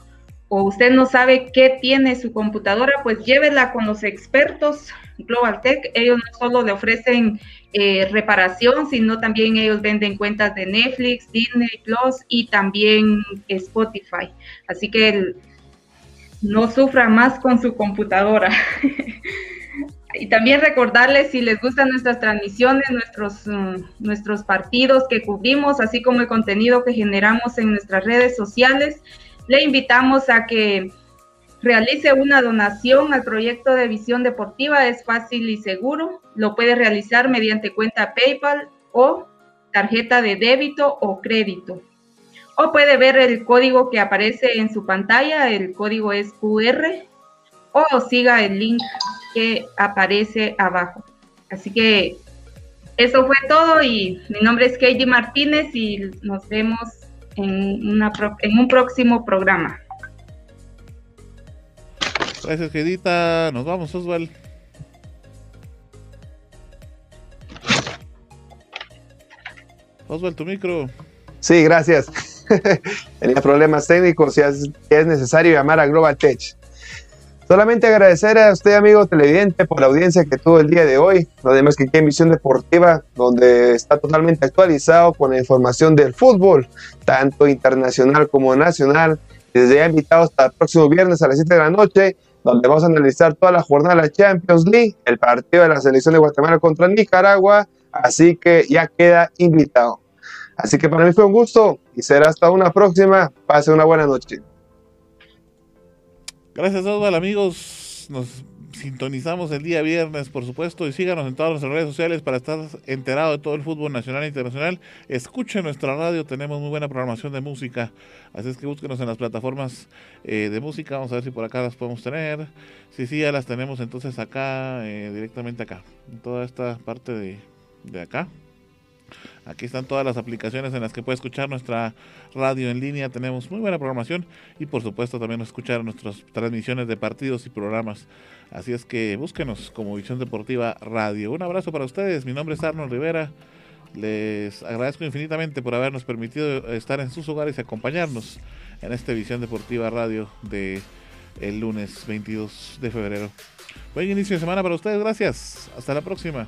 o usted no sabe qué tiene su computadora, pues llévela con los expertos Global Tech. Ellos no solo le ofrecen eh, reparación, sino también ellos venden cuentas de Netflix, Disney Plus y también Spotify. Así que no sufra más con su computadora. Y también recordarles si les gustan nuestras transmisiones, nuestros, mm, nuestros partidos que cubrimos, así como el contenido que generamos en nuestras redes sociales, le invitamos a que realice una donación al proyecto de visión deportiva. Es fácil y seguro. Lo puede realizar mediante cuenta PayPal o tarjeta de débito o crédito. O puede ver el código que aparece en su pantalla. El código es QR o siga el link que aparece abajo. Así que eso fue todo y mi nombre es Katie Martínez y nos vemos en, una en un próximo programa. Gracias, Gedita. Nos vamos, Osval. Osval, tu micro. Sí, gracias. Tenía problemas técnicos y es, es necesario llamar a Global Tech. Solamente agradecer a usted, amigo televidente, por la audiencia que tuvo el día de hoy. No demás que aquí en Visión Deportiva, donde está totalmente actualizado con la información del fútbol, tanto internacional como nacional. Desde ya invitado hasta el próximo viernes a las 7 de la noche, donde vamos a analizar toda la jornada de la Champions League, el partido de la selección de Guatemala contra Nicaragua. Así que ya queda invitado. Así que para mí fue un gusto y será hasta una próxima. Pase una buena noche. Gracias, Osval, amigos. Nos sintonizamos el día viernes, por supuesto, y síganos en todas nuestras redes sociales para estar enterado de todo el fútbol nacional e internacional. Escuchen nuestra radio, tenemos muy buena programación de música, así es que búsquenos en las plataformas eh, de música. Vamos a ver si por acá las podemos tener. Si sí, ya las tenemos entonces acá, eh, directamente acá, en toda esta parte de, de acá. Aquí están todas las aplicaciones en las que puede escuchar nuestra radio en línea. Tenemos muy buena programación y por supuesto también escuchar nuestras transmisiones de partidos y programas. Así es que búsquenos como Visión Deportiva Radio. Un abrazo para ustedes. Mi nombre es Arnold Rivera. Les agradezco infinitamente por habernos permitido estar en sus hogares y acompañarnos en esta Visión Deportiva Radio de el lunes 22 de febrero. Buen inicio de semana para ustedes. Gracias. Hasta la próxima.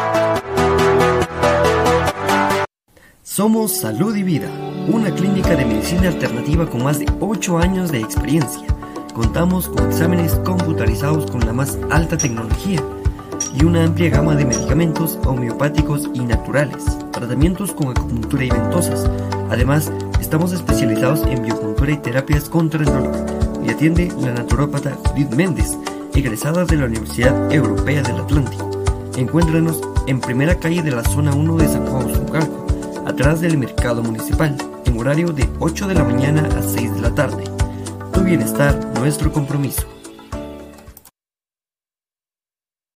Somos Salud y Vida, una clínica de medicina alternativa con más de 8 años de experiencia. Contamos con exámenes computarizados con la más alta tecnología y una amplia gama de medicamentos homeopáticos y naturales, tratamientos con acupuntura y ventosas. Además, estamos especializados en biocultura y terapias contra el dolor y atiende la naturópata Judith Méndez, egresada de la Universidad Europea del Atlántico. Encuéntranos en primera calle de la zona 1 de San Juan Zucalco atrás del mercado municipal, en horario de 8 de la mañana a 6 de la tarde. Tu bienestar, nuestro compromiso.